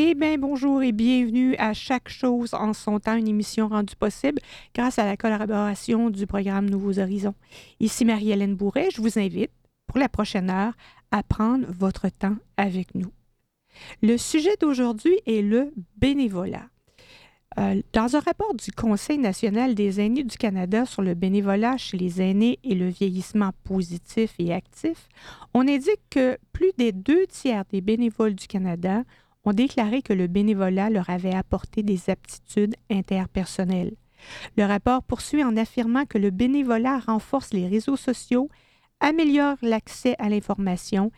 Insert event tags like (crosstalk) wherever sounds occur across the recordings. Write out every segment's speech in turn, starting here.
Eh bien, bonjour et bienvenue à Chaque chose en son temps, une émission rendue possible grâce à la collaboration du programme Nouveaux Horizons. Ici Marie-Hélène Bourret, je vous invite pour la prochaine heure à prendre votre temps avec nous. Le sujet d'aujourd'hui est le bénévolat. Euh, dans un rapport du Conseil national des aînés du Canada sur le bénévolat chez les aînés et le vieillissement positif et actif, on indique que plus des deux tiers des bénévoles du Canada ont déclaré que le bénévolat leur avait apporté des aptitudes interpersonnelles. Le rapport poursuit en affirmant que le bénévolat renforce les réseaux sociaux, améliore l'accès à l'information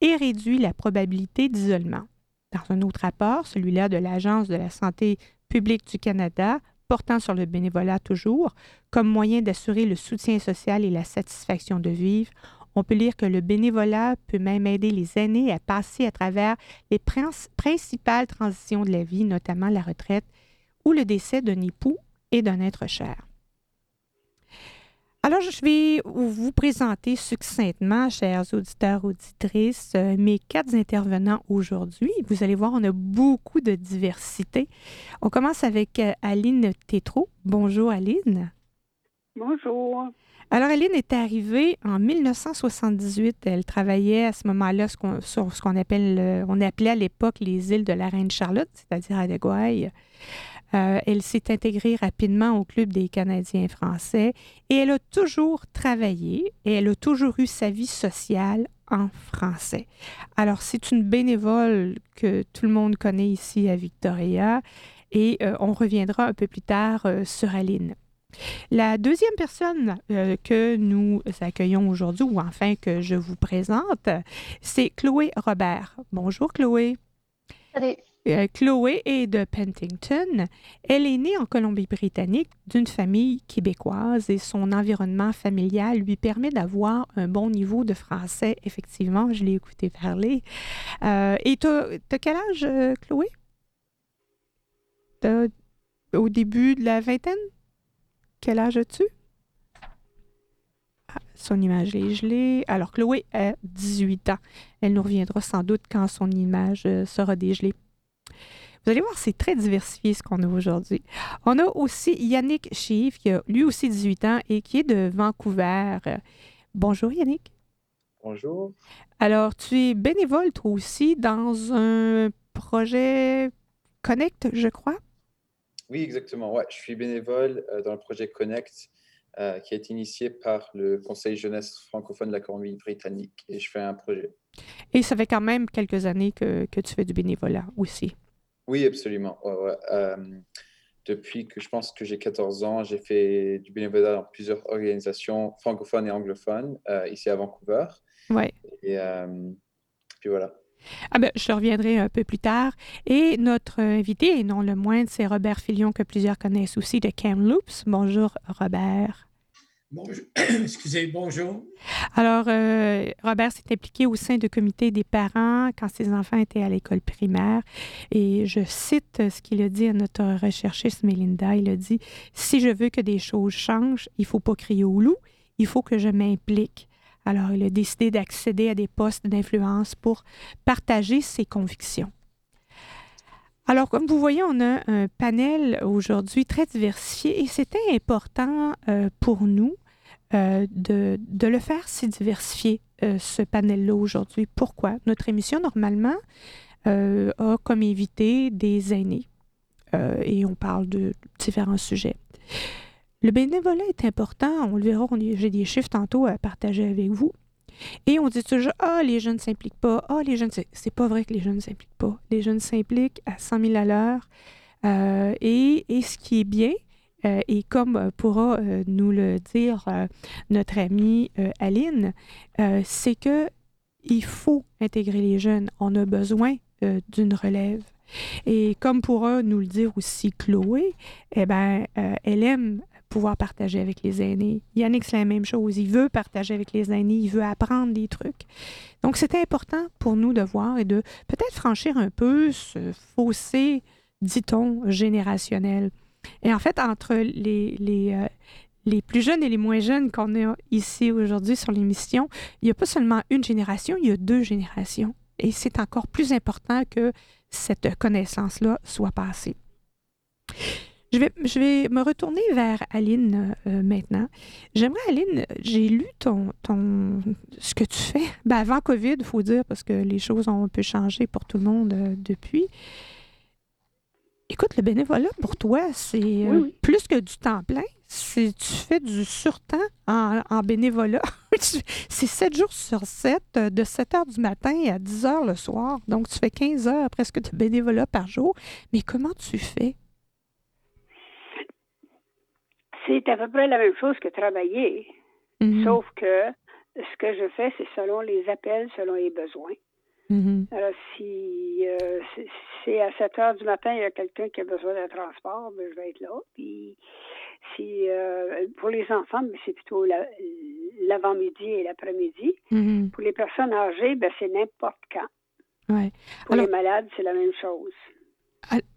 et réduit la probabilité d'isolement. Dans un autre rapport, celui-là de l'Agence de la santé publique du Canada, portant sur le bénévolat toujours, comme moyen d'assurer le soutien social et la satisfaction de vivre, on peut lire que le bénévolat peut même aider les aînés à passer à travers les principales transitions de la vie, notamment la retraite ou le décès d'un époux et d'un être cher. Alors, je vais vous présenter succinctement, chers auditeurs, auditrices, euh, mes quatre intervenants aujourd'hui. Vous allez voir, on a beaucoup de diversité. On commence avec euh, Aline Tétrault. Bonjour, Aline. Bonjour. Alors, Aline est arrivée en 1978. Elle travaillait à ce moment-là sur ce qu'on appelait à l'époque les îles de la Reine Charlotte, c'est-à-dire à Deguaille. Euh, elle s'est intégrée rapidement au Club des Canadiens français et elle a toujours travaillé et elle a toujours eu sa vie sociale en français. Alors, c'est une bénévole que tout le monde connaît ici à Victoria et euh, on reviendra un peu plus tard euh, sur Aline. La deuxième personne euh, que nous accueillons aujourd'hui, ou enfin que je vous présente, c'est Chloé Robert. Bonjour Chloé. Salut. Euh, Chloé est de Pentington. Elle est née en Colombie-Britannique d'une famille québécoise et son environnement familial lui permet d'avoir un bon niveau de français. Effectivement, je l'ai écouté parler. Euh, et tu as, quel âge, Chloé? au début de la vingtaine? Quel âge as-tu? Ah, son image est gelée. Alors, Chloé a 18 ans. Elle nous reviendra sans doute quand son image euh, sera dégelée. Vous allez voir, c'est très diversifié ce qu'on a aujourd'hui. On a aussi Yannick Schiff, qui a lui aussi 18 ans et qui est de Vancouver. Bonjour Yannick. Bonjour. Alors, tu es bénévole toi aussi dans un projet Connect, je crois? Oui, exactement. Ouais, je suis bénévole euh, dans le projet Connect, euh, qui a été initié par le Conseil jeunesse francophone de la Colombie-Britannique, et je fais un projet. Et ça fait quand même quelques années que, que tu fais du bénévolat aussi. Oui, absolument. Euh, depuis que je pense que j'ai 14 ans, j'ai fait du bénévolat dans plusieurs organisations francophones et anglophones ici à Vancouver. Ouais. Et puis voilà. Ah ben, je reviendrai un peu plus tard. Et notre invité, et non le moindre, c'est Robert Filion, que plusieurs connaissent aussi de Kamloops. Bonjour, Robert. Bonjour. (clears throat) Excusez, bonjour. Alors, euh, Robert s'est impliqué au sein du comité des parents quand ses enfants étaient à l'école primaire. Et je cite ce qu'il a dit à notre recherchiste Melinda. Il a dit Si je veux que des choses changent, il ne faut pas crier au loup, il faut que je m'implique. Alors, il a décidé d'accéder à des postes d'influence pour partager ses convictions. Alors, comme vous voyez, on a un panel aujourd'hui très diversifié et c'était important euh, pour nous euh, de, le faire si diversifié, euh, ce panel-là aujourd'hui. Pourquoi? Notre émission, normalement, a comme invité des aînés et on parle de différents sujets. Le bénévolat est important. On le verra, j'ai des chiffres tantôt à partager avec vous. Et on dit toujours Ah, les jeunes ne s'impliquent pas. Ah, les jeunes. C'est pas vrai que les jeunes ne s'impliquent pas. Les jeunes s'impliquent à 100 000 à l'heure. Euh, et, ce qui est bien, euh, et comme pourra euh, nous le dire notre amie Aline, c'est que il faut intégrer les jeunes. On a besoin d'une relève. Et comme pourra nous le dire aussi Chloé, eh ben, elle aime pouvoir partager avec les aînés. Yannick, c'est la même chose. Il veut partager avec les aînés, il veut apprendre des trucs. Donc, c'était important pour nous de voir et de peut-être franchir un peu ce fossé, dit-on, générationnel. Et en fait, entre les, les, euh, les plus jeunes et les moins jeunes qu'on a ici aujourd'hui sur l'émission, il n'y a pas seulement une génération, il y a deux générations. et c'est encore plus important que cette connaissance-là soit passée. Je vais, je vais me retourner vers Aline euh, maintenant. J'aimerais, Aline, j'ai lu ton, ton, ce que tu fais. (laughs) Ben, avant COVID, il faut dire, parce que les choses ont un peu changé pour tout le monde euh, depuis. Écoute, le bénévolat pour toi, c'est euh, plus que du temps plein. Tu fais du surtemps en, en bénévolat. (laughs) c'est 7 jours sur 7, de 7 heures du matin à 10 heures le soir. Donc, tu fais 15 heures presque de bénévolat par jour. Mais comment tu fais? C'est à peu près la même chose que travailler, mm-hmm. sauf que ce que je fais, c'est selon les appels, selon les besoins. Mm-hmm. Alors, si euh, c'est à 7 heures du matin, il y a quelqu'un qui a besoin d'un transport, ben, je vais être là. Puis, si euh, pour les enfants, ben, c'est plutôt l'avant-midi et l'après-midi. Mm-hmm. Pour les personnes âgées, ben, c'est n'importe quand. Ouais. Pour les malades, c'est la même chose.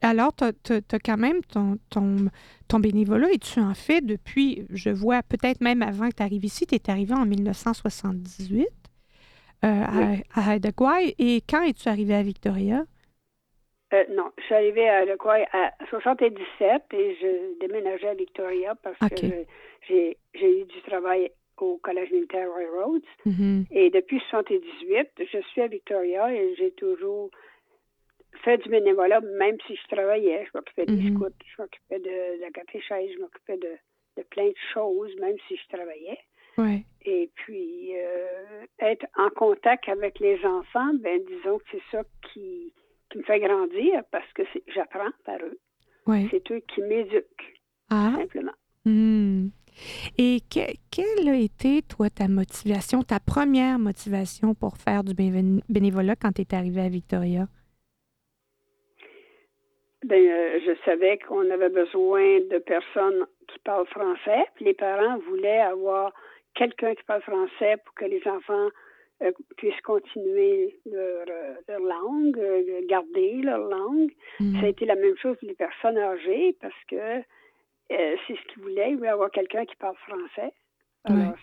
Alors, tu as, quand même ton, ton, ton, bénévolat et tu en fais depuis, je vois, peut-être même avant que tu arrives ici, tu es arrivé en 1978 euh, à, à Et quand es-tu arrivé à Victoria? Euh, non, je suis arrivée à Haïdagouaï à 77 et je déménageais à Victoria parce que j'ai eu du travail au Collège militaire Roy Roads. Mm-hmm. Et depuis 78, je suis à Victoria et j'ai toujours fait du bénévolat, même si je travaillais. Je m'occupais des mm-hmm. scouts, je m'occupais de, la catéchèse, je m'occupais de, de, plein de choses, même si je travaillais. Ouais. Et puis, euh, être en contact avec les enfants, ben disons que c'est ça qui, qui me fait grandir parce que j'apprends par eux. Ouais. C'est eux qui m'éduquent, ah. simplement. Hmm. Et quelle a été, toi, ta motivation, ta première motivation pour faire du bénévolat quand tu es arrivé à Victoria? Ben, euh, je savais qu'on avait besoin de personnes qui parlent français. Les parents voulaient avoir quelqu'un qui parle français pour que les enfants euh, puissent continuer leur, euh, leur langue, garder leur langue. Mm. Ça a été la même chose pour les personnes âgées parce que c'est ce qu'ils voulaient. Ils voulaient avoir quelqu'un qui parle français. Alors,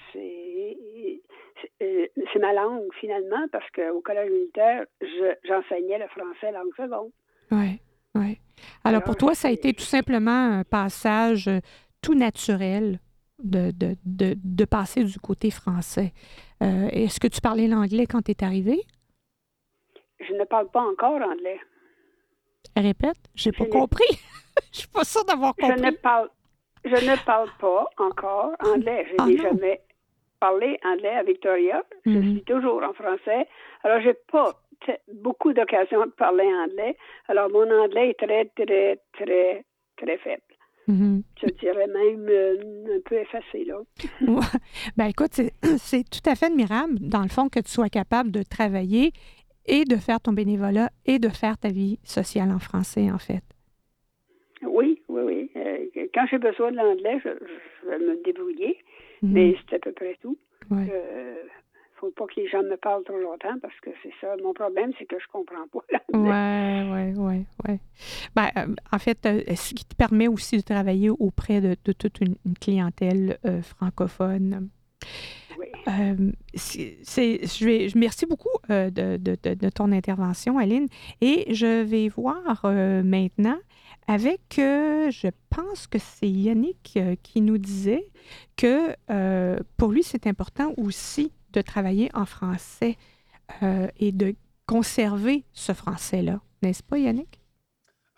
c'est ma langue finalement parce qu'au collège militaire, j'enseignais le français langue seconde. Oui, oui. Alors, pour toi, ça a été tout simplement un passage euh, tout naturel de, de, de, passer du côté français. Euh, est-ce que tu parlais l'anglais quand tu es arrivé? Je ne parle pas encore anglais. Répète, j'ai pas compris. (laughs) Je suis pas sûre d'avoir compris. Je ne parle, je ne parle pas encore anglais. Je n'ai ah jamais parlé anglais à Victoria. Je mm-hmm. suis toujours en français. Alors, j'ai pas beaucoup d'occasions de parler anglais. Alors, mon anglais est très, très, très, très faible. Mm-hmm. Je dirais même euh, un peu effacé, là. (laughs) ben écoute, (clears throat) c'est tout à fait admirable, dans le fond, que tu sois capable de travailler et de faire ton bénévolat et de faire ta vie sociale en français, en fait. Oui, oui, oui. Euh, quand j'ai besoin de l'anglais, je, vais me débrouiller, mm-hmm. mais c'est à peu près tout. Ouais. Euh, faut pas que les gens me parlent trop longtemps parce que c'est ça. Mon problème, c'est que je comprends pas. Oui, oui, oui, oui. Ben, euh, en fait, euh, ce qui te permet aussi de travailler auprès de, toute une, clientèle euh, francophone. Oui. c'est, je vais, je merci beaucoup de, de, ton intervention, Aline. Et je vais voir maintenant avec, je pense que c'est Yannick qui nous disait que pour lui, c'est important aussi de travailler en français euh, et de conserver ce français-là. N'est-ce pas, Yannick?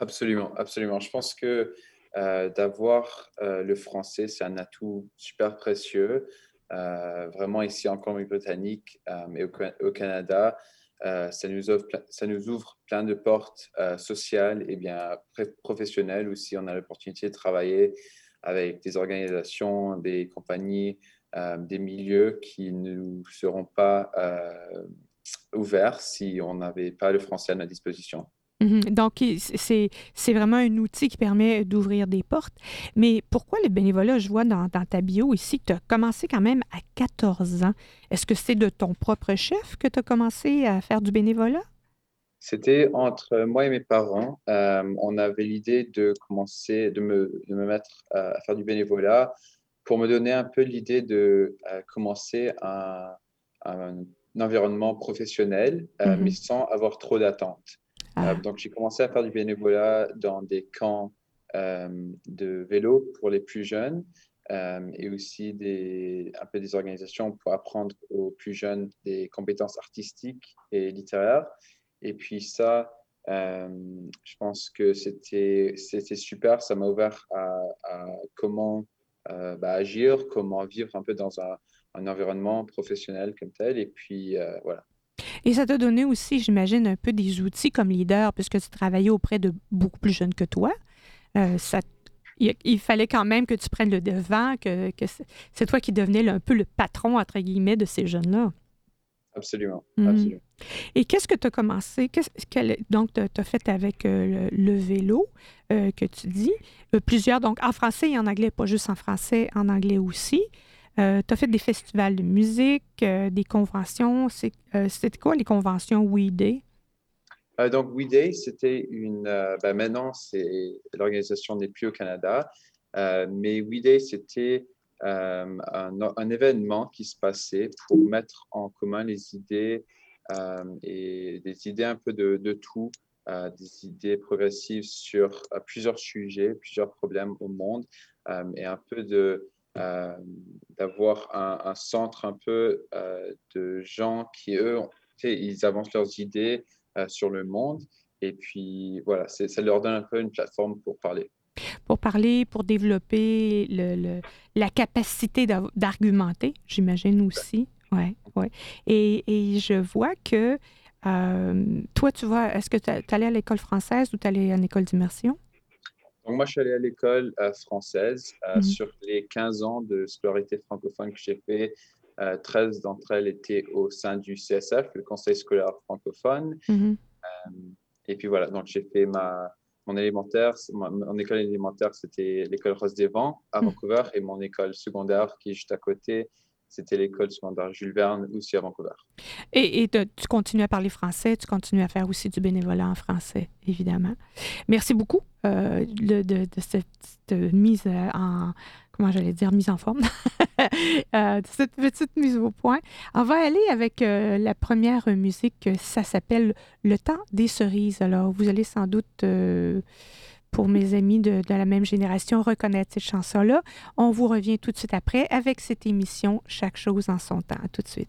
Absolument, absolument. Je pense que euh, d'avoir euh, le français, c'est un atout super précieux. vraiment ici en Colombie-Britannique et au, Canada, ça, nous ouvre, plein de portes sociales et bien professionnelles aussi. On a l'opportunité de travailler avec des organisations, des compagnies, des milieux qui ne seront pas euh, ouverts si on n'avait pas le français à notre disposition. Mhm. Donc, c'est vraiment un outil qui permet d'ouvrir des portes. Mais pourquoi le bénévolat? Je vois dans, dans ta bio ici? Que tu as commencé quand même à 14 ans. Est-ce que c'est de ton propre chef que tu as commencé à faire du bénévolat? C'était entre moi et mes parents. Euh, on avait l'idée de commencer, de me, de me mettre à faire du bénévolat pour me donner un peu l'idée de euh, commencer un, environnement professionnel, euh, Mhm. mais sans avoir trop d'attentes. Ah. Euh, donc, j'ai commencé à faire du bénévolat dans des camps de vélo pour les plus jeunes et aussi des, un peu des organisations pour apprendre aux plus jeunes des compétences artistiques et littéraires. Et puis ça, euh, je pense que c'était c'était super. Ça m'a ouvert à, à comment euh, bah, agir, comment vivre un peu dans un, un environnement professionnel comme tel. Et puis, euh, voilà. Et ça t'a donné aussi, j'imagine, un peu des outils comme leader, puisque tu travaillais auprès de beaucoup plus jeunes que toi. Euh, ça, il, il fallait quand même que tu prennes le devant, que, que c'est toi qui devenais un peu le patron, entre guillemets, de ces jeunes-là. Absolument. Mhm. absolument. Et qu'est-ce que tu as commencé? Qu'est-ce quel- donc, tu as fait avec euh, le, vélo euh, que tu dis. Euh, plusieurs, donc en français et en anglais, pas juste en français, en anglais aussi. tu as fait des festivals de musique, des conventions. C'était quoi les conventions We Day? Donc, We Day, c'était une. ben, maintenant, c'est l'organisation n'est plus au Canada, mais We Day, c'était un, événement qui se passait pour mettre en commun les idées et des idées un peu de, de tout, euh, des idées progressives sur euh, plusieurs sujets, plusieurs problèmes au monde euh, et un peu de euh, d'avoir un, centre un peu euh, de gens qui, eux, ils avancent leurs idées euh, sur le monde. Et puis, voilà, ça leur donne un peu une plateforme pour parler. Pour parler, pour développer le, la capacité d'argumenter, j'imagine aussi. Oui, oui. Et, et je vois que euh, toi, tu vois, est-ce que tu allais à l'école française ou tu allais à l'école d'immersion? Donc, moi, je suis allé à l'école euh, française. Euh, Mhm. Sur les 15 ans de scolarité francophone que j'ai fait, euh, 13 d'entre elles étaient au sein du CSF, le Conseil scolaire francophone. Mhm. Et puis voilà, donc j'ai fait ma, mon élémentaire, mon, mon école élémentaire, c'était l'école Rose des Vents à Mm. Vancouver, et mon école secondaire qui est juste à côté, c'était l'école secondaire Jules Verne, aussi à Vancouver. Et, tu continues à parler français, tu continues à faire aussi du bénévolat en français, évidemment. Merci beaucoup euh, de, cette, cette mise en, comment j'allais dire, mise en forme, (laughs) Euh, cette petite mise au point. On va aller avec euh, la première musique, ça s'appelle Le temps des cerises. Alors, vous allez sans doute, euh, pour mes amis de, la même génération, reconnaître cette chanson-là. On vous revient tout de suite après avec cette émission Chaque chose en son temps. Tout de suite.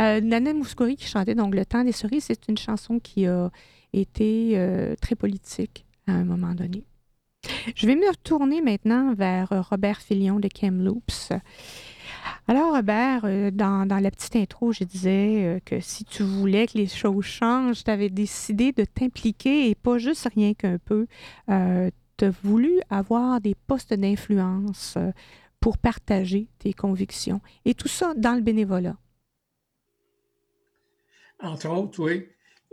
Euh, Nana Mouskouri qui chantait donc Le temps des cerises, c'est une chanson qui a été euh, très politique à un moment donné. Je vais me retourner maintenant vers euh, Robert Filion de Kamloops. Alors, Robert, dans, dans, la petite intro, je disais que si tu voulais que les choses changent, tu avais décidé de t'impliquer et pas juste rien qu'un peu. tu as voulu avoir des postes d'influence pour partager tes convictions. Et tout ça dans le bénévolat. Entre autres, oui.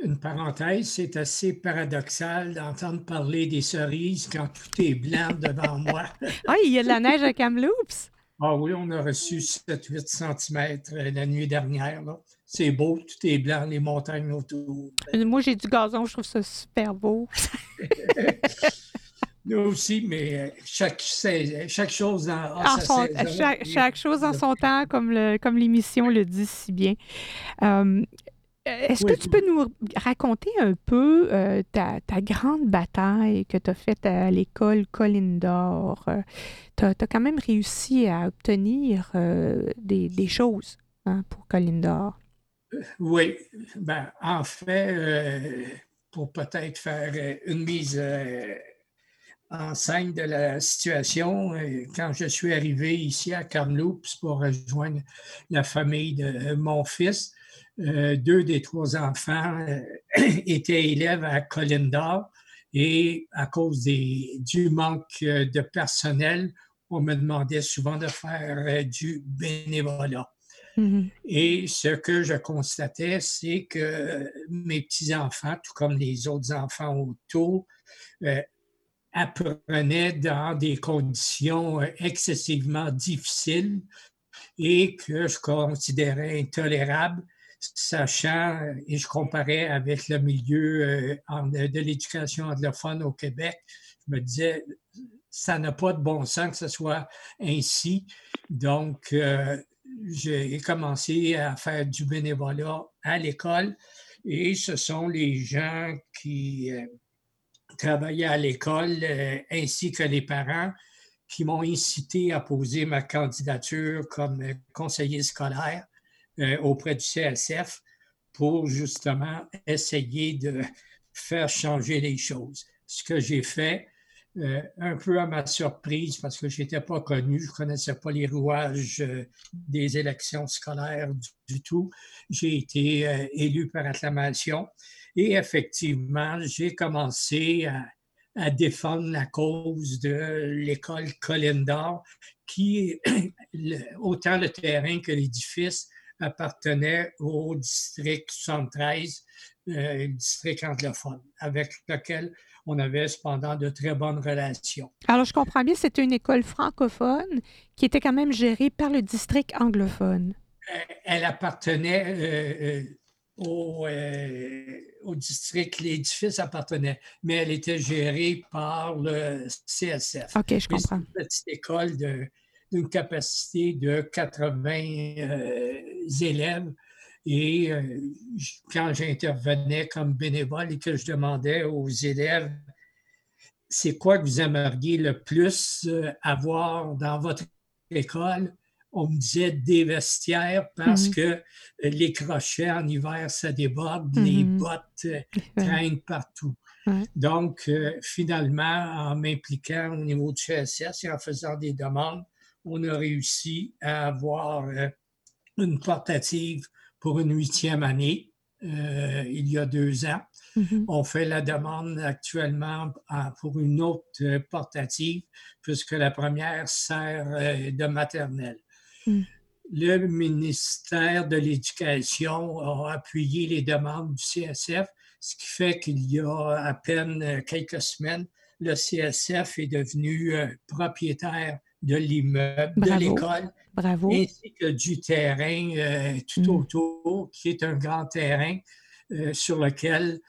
Une parenthèse, c'est assez paradoxal d'entendre parler des cerises quand tout est blanc devant moi. (laughs) ah, il y a de la neige à Kamloops. Ah oui, on a reçu 7-8 cm la nuit dernière. C'est beau, tout est blanc, les montagnes autour. Moi, j'ai du gazon, je trouve ça super beau. (laughs) Nous aussi, mais euh, chaque, chaque chose en, son, chaque, chaque, chose en son temps, comme l'émission le dit si bien. Euh, euh, est-ce que tu peux nous raconter un peu euh, ta, grande bataille que tu as faite à l'école Colline d'Or? Euh, tu as, quand même réussi à obtenir des, choses hein, pour Colline d'Or. Oui. Ben, en fait, pour peut-être faire une mise en scène de la situation, quand je suis arrivé ici à Kamloops pour rejoindre la famille de mon fils, deux des trois enfants euh, (clears throat) étaient élèves à Colindor et à cause des, du manque euh, de personnel, on me demandait souvent de faire du bénévolat. Mm-hmm. Et ce que je constatais, c'est que mes petits-enfants, tout comme les autres enfants autour, apprenaient dans des conditions excessivement difficiles et que je considérais intolérables sachant, et je comparais avec le milieu euh, de l'éducation anglophone au Québec, je me disais, ça n'a pas de bon sens que ce soit ainsi. Donc, euh, j'ai commencé à faire du bénévolat à l'école et ce sont les gens qui euh, travaillaient à l'école ainsi que les parents qui m'ont incité à poser ma candidature comme conseiller scolaire. Euh, auprès du CSF pour justement essayer de faire changer les choses. Ce que j'ai fait, euh, un peu à ma surprise parce que je n'étais pas connu, je ne connaissais pas les rouages euh, des élections scolaires du, tout. J'ai été élu par acclamation et effectivement, j'ai commencé à, défendre la cause de l'école Colline d'Or, qui (clears throat) autant le terrain que l'édifice appartenait au district 73, euh, district anglophone, avec lequel on avait cependant de très bonnes relations. Alors, je comprends bien, c'était une école francophone qui était quand même gérée par le district anglophone. Euh, elle appartenait euh, au, au, district, l'édifice appartenait, mais elle était gérée par le CSF. OK, je comprends. Une petite école de d'une capacité de 80 euh, élèves. Et euh, quand j'intervenais comme bénévole et que je demandais aux élèves, c'est quoi que vous aimeriez le plus euh, avoir dans votre école? On me disait des vestiaires parce mmh. que les crochets en hiver, ça déborde, les mmh. bottes traînent partout. Donc, finalement, en m'impliquant au niveau du CSS et en faisant des demandes, on a réussi à avoir euh, une portative pour une huitième année euh, il y a deux ans. Mm-hmm. On fait la demande actuellement pour une autre portative puisque la première sert euh, de maternelle. Mm. Le ministère de l'Éducation a appuyé les demandes du CSF, ce qui fait qu'il y a à peine quelques semaines, le CSF est devenu propriétaire de l'immeuble, de l'école, Bravo. ainsi que du terrain tout mm. autour, qui est un grand terrain sur lequel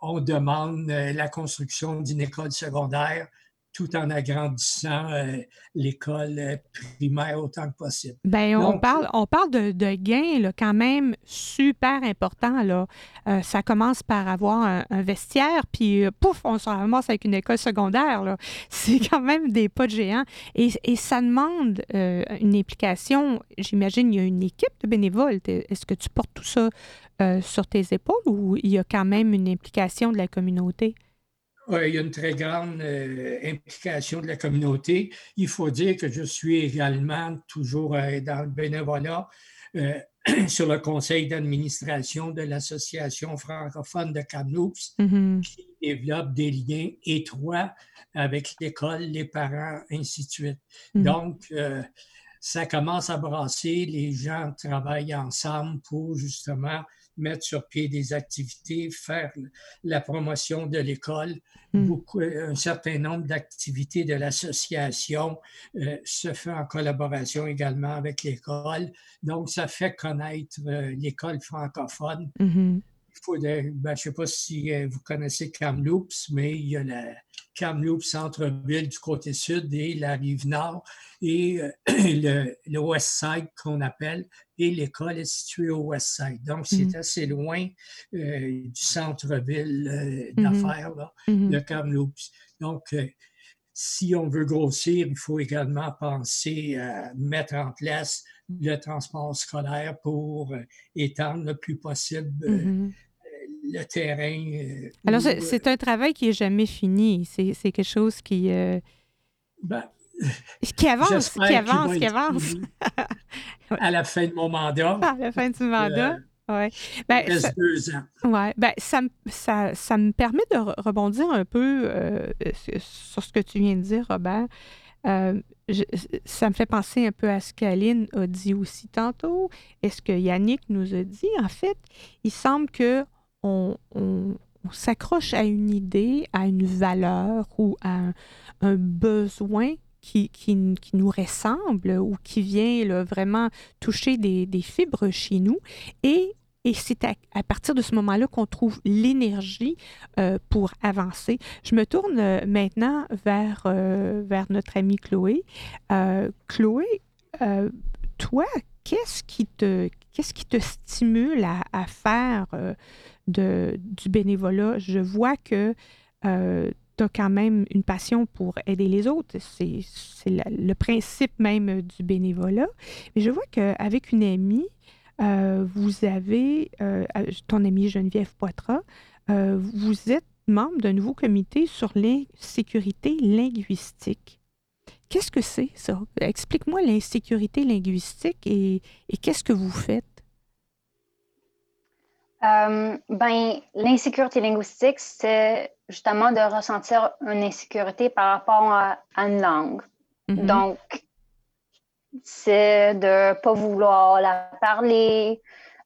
on demande la construction d'une école secondaire tout en agrandissant euh, l'école euh, primaire autant que possible. Bien, on parle, on parle de, gains là, quand même super importants. Là. Euh, ça commence par avoir un, vestiaire, puis pouf, on se ramasse avec une école secondaire. (laughs) C'est quand même des pas de géants. Et, et ça demande une implication. J'imagine il y a une équipe de bénévoles. Est-ce que tu portes tout ça sur tes épaules ou il y a quand même une implication de la communauté? Il y a une très grande euh, implication de la communauté. Il faut dire que je suis également toujours euh, dans le bénévolat euh, (clears throat) sur le conseil d'administration de l'Association francophone de Kamloops, mm-hmm. qui développe des liens étroits avec l'école, les parents, ainsi de suite. Mm-hmm. Donc, ça commence à brasser, les gens travaillent ensemble pour justement mettre sur pied des activités, faire la promotion de l'école. Hmm. Beaucoup, un certain nombre d'activités de l'association euh, se fait en collaboration également avec l'école. Donc, ça fait connaître euh, l'école francophone. Mm-hmm. Il faut ben, je ne sais pas si euh, vous connaissez Kamloops, mais il y a la Kamloops centre-ville du côté sud et la rive nord et (clears throat) le, le West Side qu'on appelle et l'école est située au West Side. Donc, c'est mm-hmm. assez loin euh, du centre-ville euh, mm-hmm. d'affaires, mm-hmm. de Kamloops. Donc, euh, si on veut grossir, il faut également penser à mettre en place le transport scolaire pour étendre le plus possible le terrain. Alors, c'est un travail qui n'est jamais fini. C'est quelque chose qui... Ben, qui avance, qui avance, qui avance. (laughs) à la fin de mon mandat. À la fin du mandat. Euh, oui. Ben, ça, deux ans. Ouais. Ben, ça, ça, ça, me permet de rebondir un peu euh, sur ce que tu viens de dire, Robert. Euh, ça me fait penser un peu à ce qu'Aline a dit aussi tantôt et ce que Yannick nous a dit. En fait, il semble que on, s'accroche à une idée, à une valeur ou à un, besoin qui, qui, nous ressemble ou qui vient vraiment toucher des, fibres chez nous. Et, et c'est à, partir de ce moment-là qu'on trouve l'énergie euh, pour avancer. Je me tourne euh, maintenant vers, euh, vers notre amie Chloé. Chloé, toi, qu'est-ce qui te, qu'est-ce qui te stimule à faire de, du bénévolat? Je vois que tu as quand même une passion pour aider les autres. C'est le principe même du bénévolat. Mais je vois qu'avec une amie, euh, vous avez, euh, ton amie Geneviève Poitras, euh, vous êtes membre d'un nouveau comité sur l'insécurité linguistique. Qu'est-ce que c'est ça? Explique-moi l'insécurité linguistique et, et qu'est-ce que vous faites? Ben, l'insécurité linguistique, c'est justement de ressentir une insécurité par rapport à, une langue. Mm-hmm. Donc, c'est de ne pas vouloir la parler,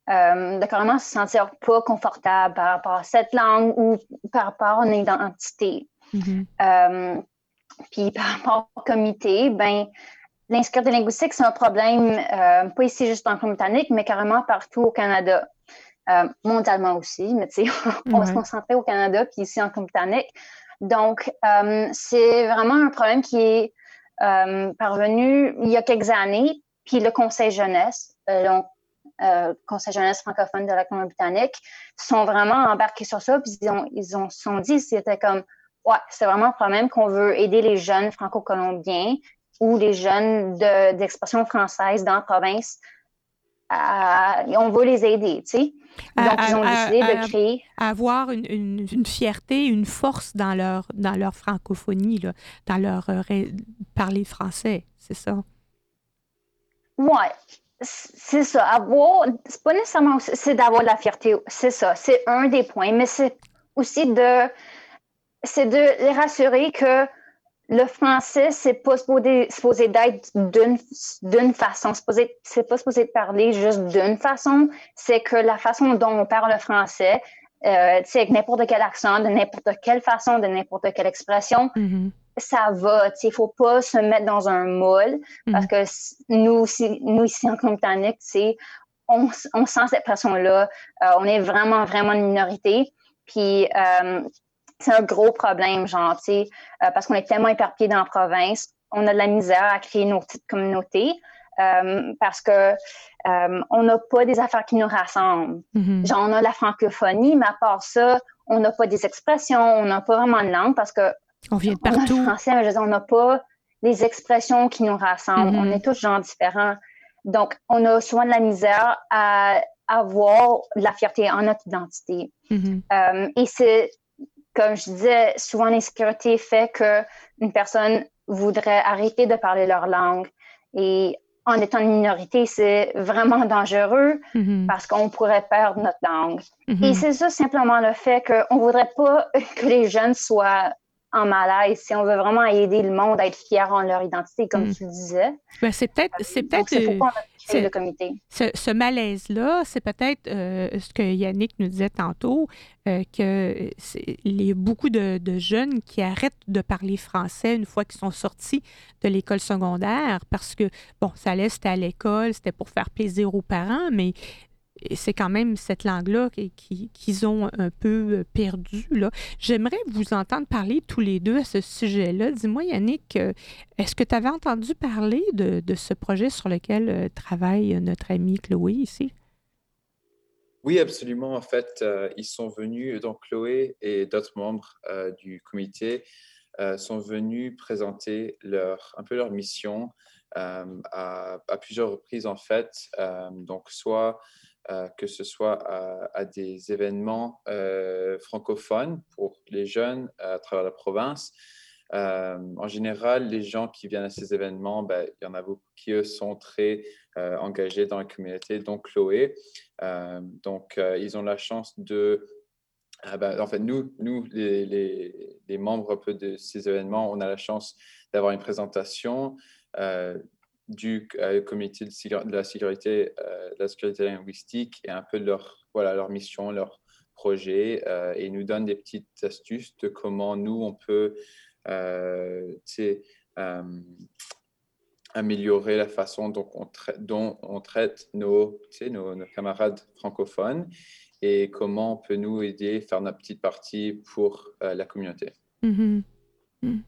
euh, de carrément se sentir pas confortable par rapport à cette langue ou par rapport à une identité. Mm-hmm. Euh, puis par rapport au comité, ben, l'insécurité linguistique, c'est un problème, euh, pas ici juste en Colombie-Britannique, mais carrément partout au Canada. Euh, mondialement aussi, mais tu sais, (laughs) on va se concentrer au Canada puis ici en britannique. Donc, euh, c'est vraiment un problème qui est euh, parvenu il y a quelques années, puis le Conseil jeunesse, donc Conseil jeunesse francophone de la Colombie-Britannique, sont vraiment embarqués sur ça, puis ils ont, ils ont sont dit, c'était comme, ouais, c'est vraiment un problème qu'on veut aider les jeunes franco-colombiens ou les jeunes d'expression française dans la province on veut les aider, tu sais. Donc, ils ont décidé de créer. avoir une, une, fierté, une force dans leur, dans leur francophonie, là, dans leur euh, parler français, c'est ça? Oui, c'est ça. Avoir, c'est pas nécessairement, c'est d'avoir de la fierté, c'est ça. C'est un des points, mais c'est aussi de, c'est de les rassurer que le français, c'est pas supposé, supposé d'être d'une, d'une façon. C'est pas supposé de parler juste d'une façon. C'est que la façon dont on parle le français euh, avec n'importe quel accent, de n'importe quelle façon, de n'importe quelle expression, mm-hmm. ça va. Il ne faut pas se mettre dans un moule mm-hmm. parce que nous, nous ici en Colombie-Britannique, on, on sent cette pression-là. Euh, on est vraiment, vraiment une minorité. Puis, euh, c'est un gros problème, genre, tu sais, euh, parce qu'on est tellement éparpillés dans la province. On a de la misère à créer nos petites communautés. Euh, parce que euh, on n'a pas des affaires qui nous rassemblent. Mm-hmm. Genre, on a la francophonie, mais à part ça, on n'a pas des expressions, on n'a pas vraiment de langue parce que on vient de partout. On français, mais je on n'a pas les expressions qui nous rassemblent. On mm-hmm. est tous gens différents. Donc, on a souvent de la misère à avoir de la fierté en notre identité. Mm-hmm. Euh, et c'est, comme je disais, souvent l'insécurité fait qu'une personne voudrait arrêter de parler leur langue. Et en étant une minorité, c'est vraiment dangereux mm-hmm. parce qu'on pourrait perdre notre langue. Mm-hmm. Et c'est ça simplement le fait qu'on ne voudrait pas (laughs) que les jeunes soient en malaise, si on veut vraiment aider le monde à être fier en leur identité, comme mm. tu le disais. Ben, c'est peut-être. C'est peut-être. Le comité. Ce, malaise-là, c'est peut-être euh, ce que Yannick nous disait tantôt, euh, qu'il y a beaucoup de, de, jeunes qui arrêtent de parler français une fois qu'ils sont sortis de l'école secondaire parce que, bon, ça allait, c'était à l'école, c'était pour faire plaisir aux parents, mais c'est quand même cette langue-là qu'ils ont un peu euh, perdue. J'aimerais vous entendre parler tous les deux à ce sujet-là. Dis-moi, Yannick, euh, est-ce que tu avais entendu parler de, ce projet sur lequel euh, travaille notre ami Chloé ici? Oui, absolument. En fait, ils sont venus, donc Chloé et d'autres membres du comité sont venus présenter leur, un peu leur mission à, à, plusieurs reprises, en fait. donc, soit que ce soit à, des événements euh, francophones pour les jeunes à travers la province. Euh, en général, les gens qui viennent à ces événements, ben, il y en a beaucoup qui, eux, sont très engagés dans la communauté, donc Chloé. donc, ils ont la chance de ben, en fait, nous, nous les, membres peu de ces événements, on a la chance d'avoir une présentation du euh, comité de, la sécurité, euh, linguistique et un peu leur, voilà, leur mission, leur projet euh, et nous donne des petites astuces de comment nous, on peut améliorer la façon dont on, traite, dont on traite nos, nos, nos, camarades francophones et comment on peut nous aider, faire notre petite partie pour la communauté. Mm-hmm. Mm.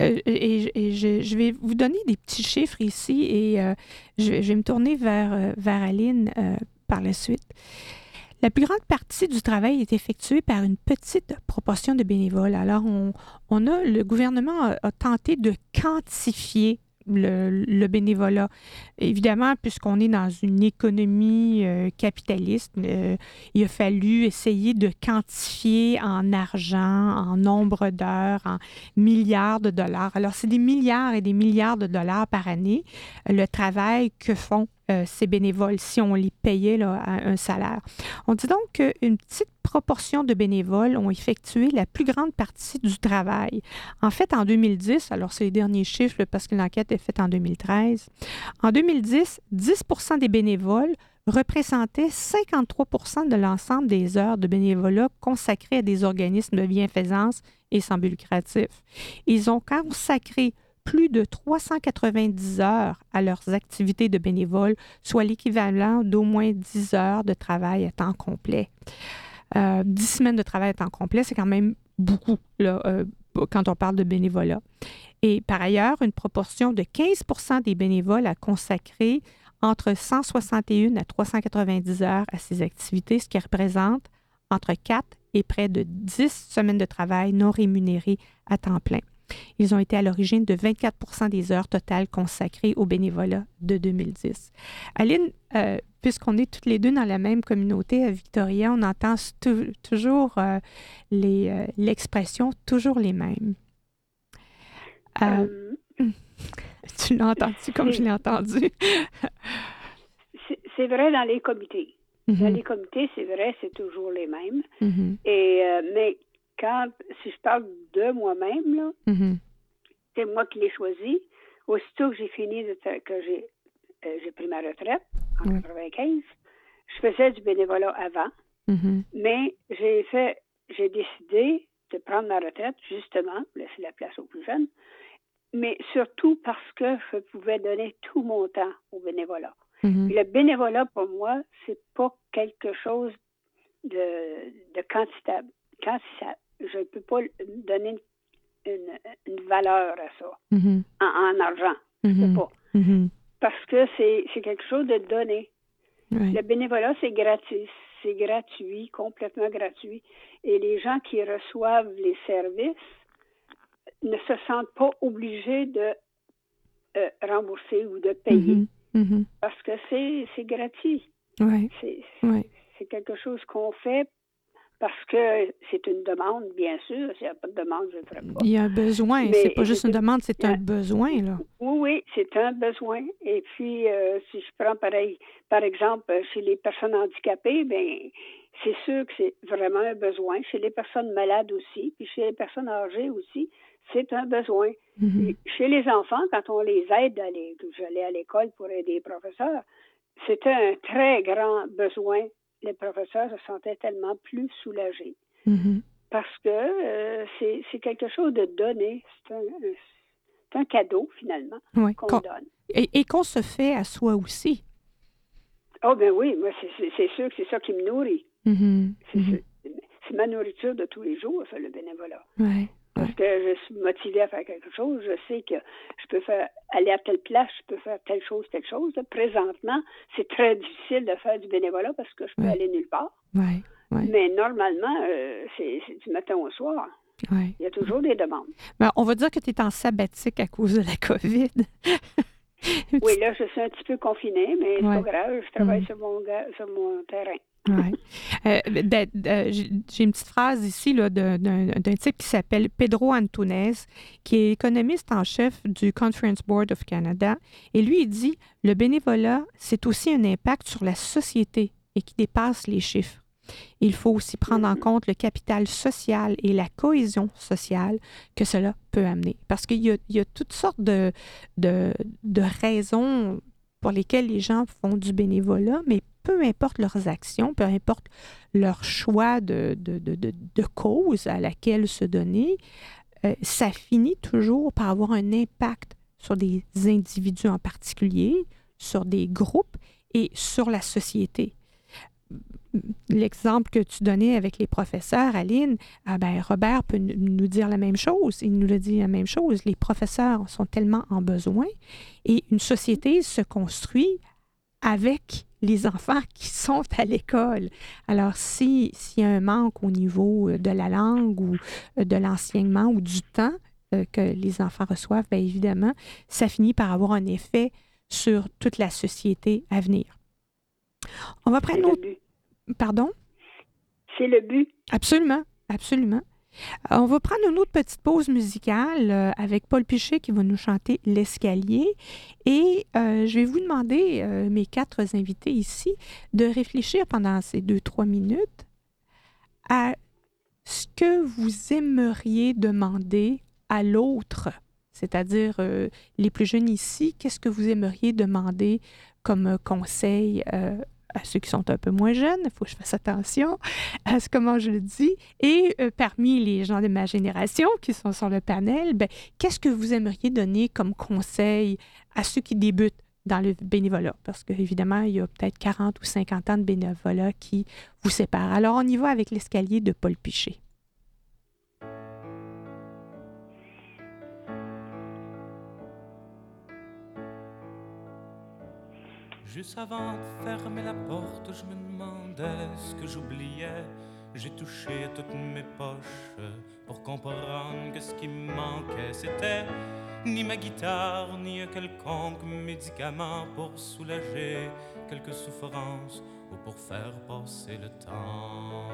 Euh, et, je, vais vous donner des petits chiffres ici et euh, je, vais me tourner vers, euh, vers Aline par la suite. La plus grande partie du travail est effectuée par une petite proportion de bénévoles. Alors, on, on a, le gouvernement a tenté de quantifier le, bénévolat. Évidemment, puisqu'on est dans une économie euh, capitaliste, euh, il a fallu essayer de quantifier en argent, en nombre d'heures, en milliards de dollars. Alors, c'est des milliards et des milliards de dollars par année le travail que font euh, ces bénévoles si on les payait à un salaire. On dit donc qu'une petite proportion de bénévoles ont effectué la plus grande partie du travail. En fait, en 2010, alors c'est les derniers chiffres parce que l'enquête est faite en 2013, en 2010, 10% des bénévoles représentaient 53 de l'ensemble des heures de bénévolat consacrées à des organismes de bienfaisance et sans but lucratif. Ils ont consacré plus de 390 heures à leurs activités de bénévoles, soit l'équivalent d'au moins 10 heures de travail à temps complet. Euh, 10 semaines de travail à temps complet, c'est quand même beaucoup euh, quand on parle de bénévolat. Et par ailleurs, une proportion de 15 des bénévoles a consacré entre 161 à 390 heures à ces activités, ce qui représente entre 4 et près de 10 semaines de travail non rémunérées à temps plein. Ils ont été à l'origine de 24% des heures totales consacrées au bénévolat de 2010. Aline, euh, puisqu'on est toutes les deux dans la même communauté à Victoria, on entend toujours euh, euh, l'expression toujours les mêmes. (laughs) tu l'as entendu comme je l'ai entendu? (laughs) c'est vrai dans les comités. Dans mm-hmm. les comités, c'est vrai, c'est toujours les mêmes. Mm-hmm. Et, mais quand, si je parle de moi-même, là, mm-hmm. c'est moi qui l'ai choisi. Aussitôt que j'ai fini, de que euh, j'ai pris ma retraite en 1995, je faisais du bénévolat avant. Mm-hmm. Mais j'ai fait, j'ai décidé de prendre ma retraite, justement, pour laisser la place aux plus jeunes, mais surtout parce que je pouvais donner tout mon temps au bénévolat. Mm-hmm. le bénévolat, pour moi, c'est pas quelque chose de, de quantitable. Je ne peux pas donner une, valeur à ça mm-hmm. en, argent. Pas. Parce que c'est quelque chose de donné. Le bénévolat, c'est gratuit c'est gratuit, complètement gratuit. Et les gens qui reçoivent les services ne se sentent pas obligés de euh, rembourser ou de payer mm-hmm. Mm-hmm. parce que c'est gratuit. C'est quelque chose qu'on fait parce que c'est une demande, bien sûr. S'il n'y a pas de demande, je ne ferai pas. Il y a un besoin. C'est pas juste une demande, c'est un besoin. Là. Oui, oui, c'est un besoin. Et puis, euh, si je prends pareil, par exemple, chez les personnes handicapées, ben c'est sûr que c'est vraiment un besoin. Chez les personnes malades aussi, puis chez les personnes âgées aussi, c'est un besoin. Mm-hmm. Chez les enfants, quand on les aide à aller, j'allais à l'école pour aider les professeurs, c'était un très grand besoin les professeurs se sentaient tellement plus soulagés. Mm-hmm. Parce que euh, c'est quelque chose de donné. C'est un, cadeau, finalement, qu'on donne. Et, qu'on se fait à soi aussi. Oh, ben oui, moi, c'est sûr que c'est ça qui me nourrit. Mm-hmm. Mm-hmm. C'est ma nourriture de tous les jours, ça, le bénévolat. Ouais. Parce que je suis motivée à faire quelque chose. Je sais que je peux faire aller à telle place, je peux faire telle chose, telle chose. Présentement, c'est très difficile de faire du bénévolat parce que je peux aller nulle part. Mais normalement, euh, c'est du matin au soir. Il y a toujours des demandes. On va dire que tu es en sabbatique à cause de la COVID. oui, là, je suis un petit peu confinée, mais c'est pas grave. Je travaille mm. sur, mon, sur mon terrain. Euh, ben, euh, j'ai une petite phrase ici d'un type qui s'appelle Pedro Antunes, qui est économiste en chef du Conference Board of Canada. Et lui, il dit Le bénévolat, c'est aussi un impact sur la société et qui dépasse les chiffres. Il faut aussi prendre en compte le capital social et la cohésion sociale que cela peut amener. Parce qu'il y, y, a toutes sortes de, de, de raisons pour lesquelles les gens font du bénévolat, mais peu importe leurs actions, peu importe leur choix de, de, cause à laquelle se donner, euh, ça finit toujours par avoir un impact sur des individus en particulier, sur des groupes et sur la société. L'exemple que tu donnais avec les professeurs, Aline, ah ben Robert peut nous dire la même chose. Il nous le dit la même chose. Les professeurs sont tellement en besoin et une société se construit avec les enfants qui sont à l'école. Alors, s'il y a un manque au niveau euh, de la langue ou euh, de l'enseignement ou du temps euh, que les enfants reçoivent, bien évidemment, ça finit par avoir un effet sur toute la société à venir. On va prendre. Pardon? C'est le but. Absolument, absolument. Euh, on va prendre une autre petite pause musicale euh, avec Paul Pichet qui va nous chanter L'escalier. Et euh, je vais vous demander, mes quatre invités ici, de réfléchir pendant ces deux, trois minutes à ce que vous aimeriez demander à l'autre, c'est-à-dire les plus jeunes ici, qu'est-ce que vous aimeriez demander comme conseil à ceux qui sont un peu moins jeunes, il faut que je fasse attention à ce comment je le dis. Et euh, parmi les gens de ma génération qui sont sur le panel, ben, qu'est-ce que vous aimeriez donner comme conseil à ceux qui débutent dans le bénévolat? Parce qu'évidemment, il y a peut-être 40 ou 50 ans de bénévolat qui vous séparent. Alors, on y va avec l'escalier de Paul Piché. Juste avant de fermer la porte, je me demandais ce que j'oubliais. J'ai touché à toutes mes poches pour comprendre que ce qui manquait, c'était ni ma guitare, ni un quelconque médicament pour soulager quelques souffrances ou pour faire passer le temps.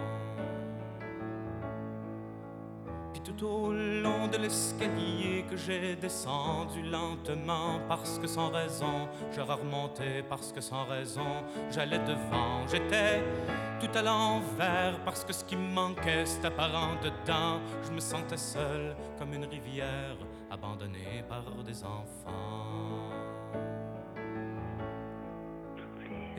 Puis tout au long de l'escalier que j'ai descendu lentement parce que sans raison j'aurais remonté parce que sans raison j'allais devant. J'étais tout à l'envers parce que ce qui me manquait c'était apparent dedans. Je me sentais seul comme une rivière abandonnée par des enfants.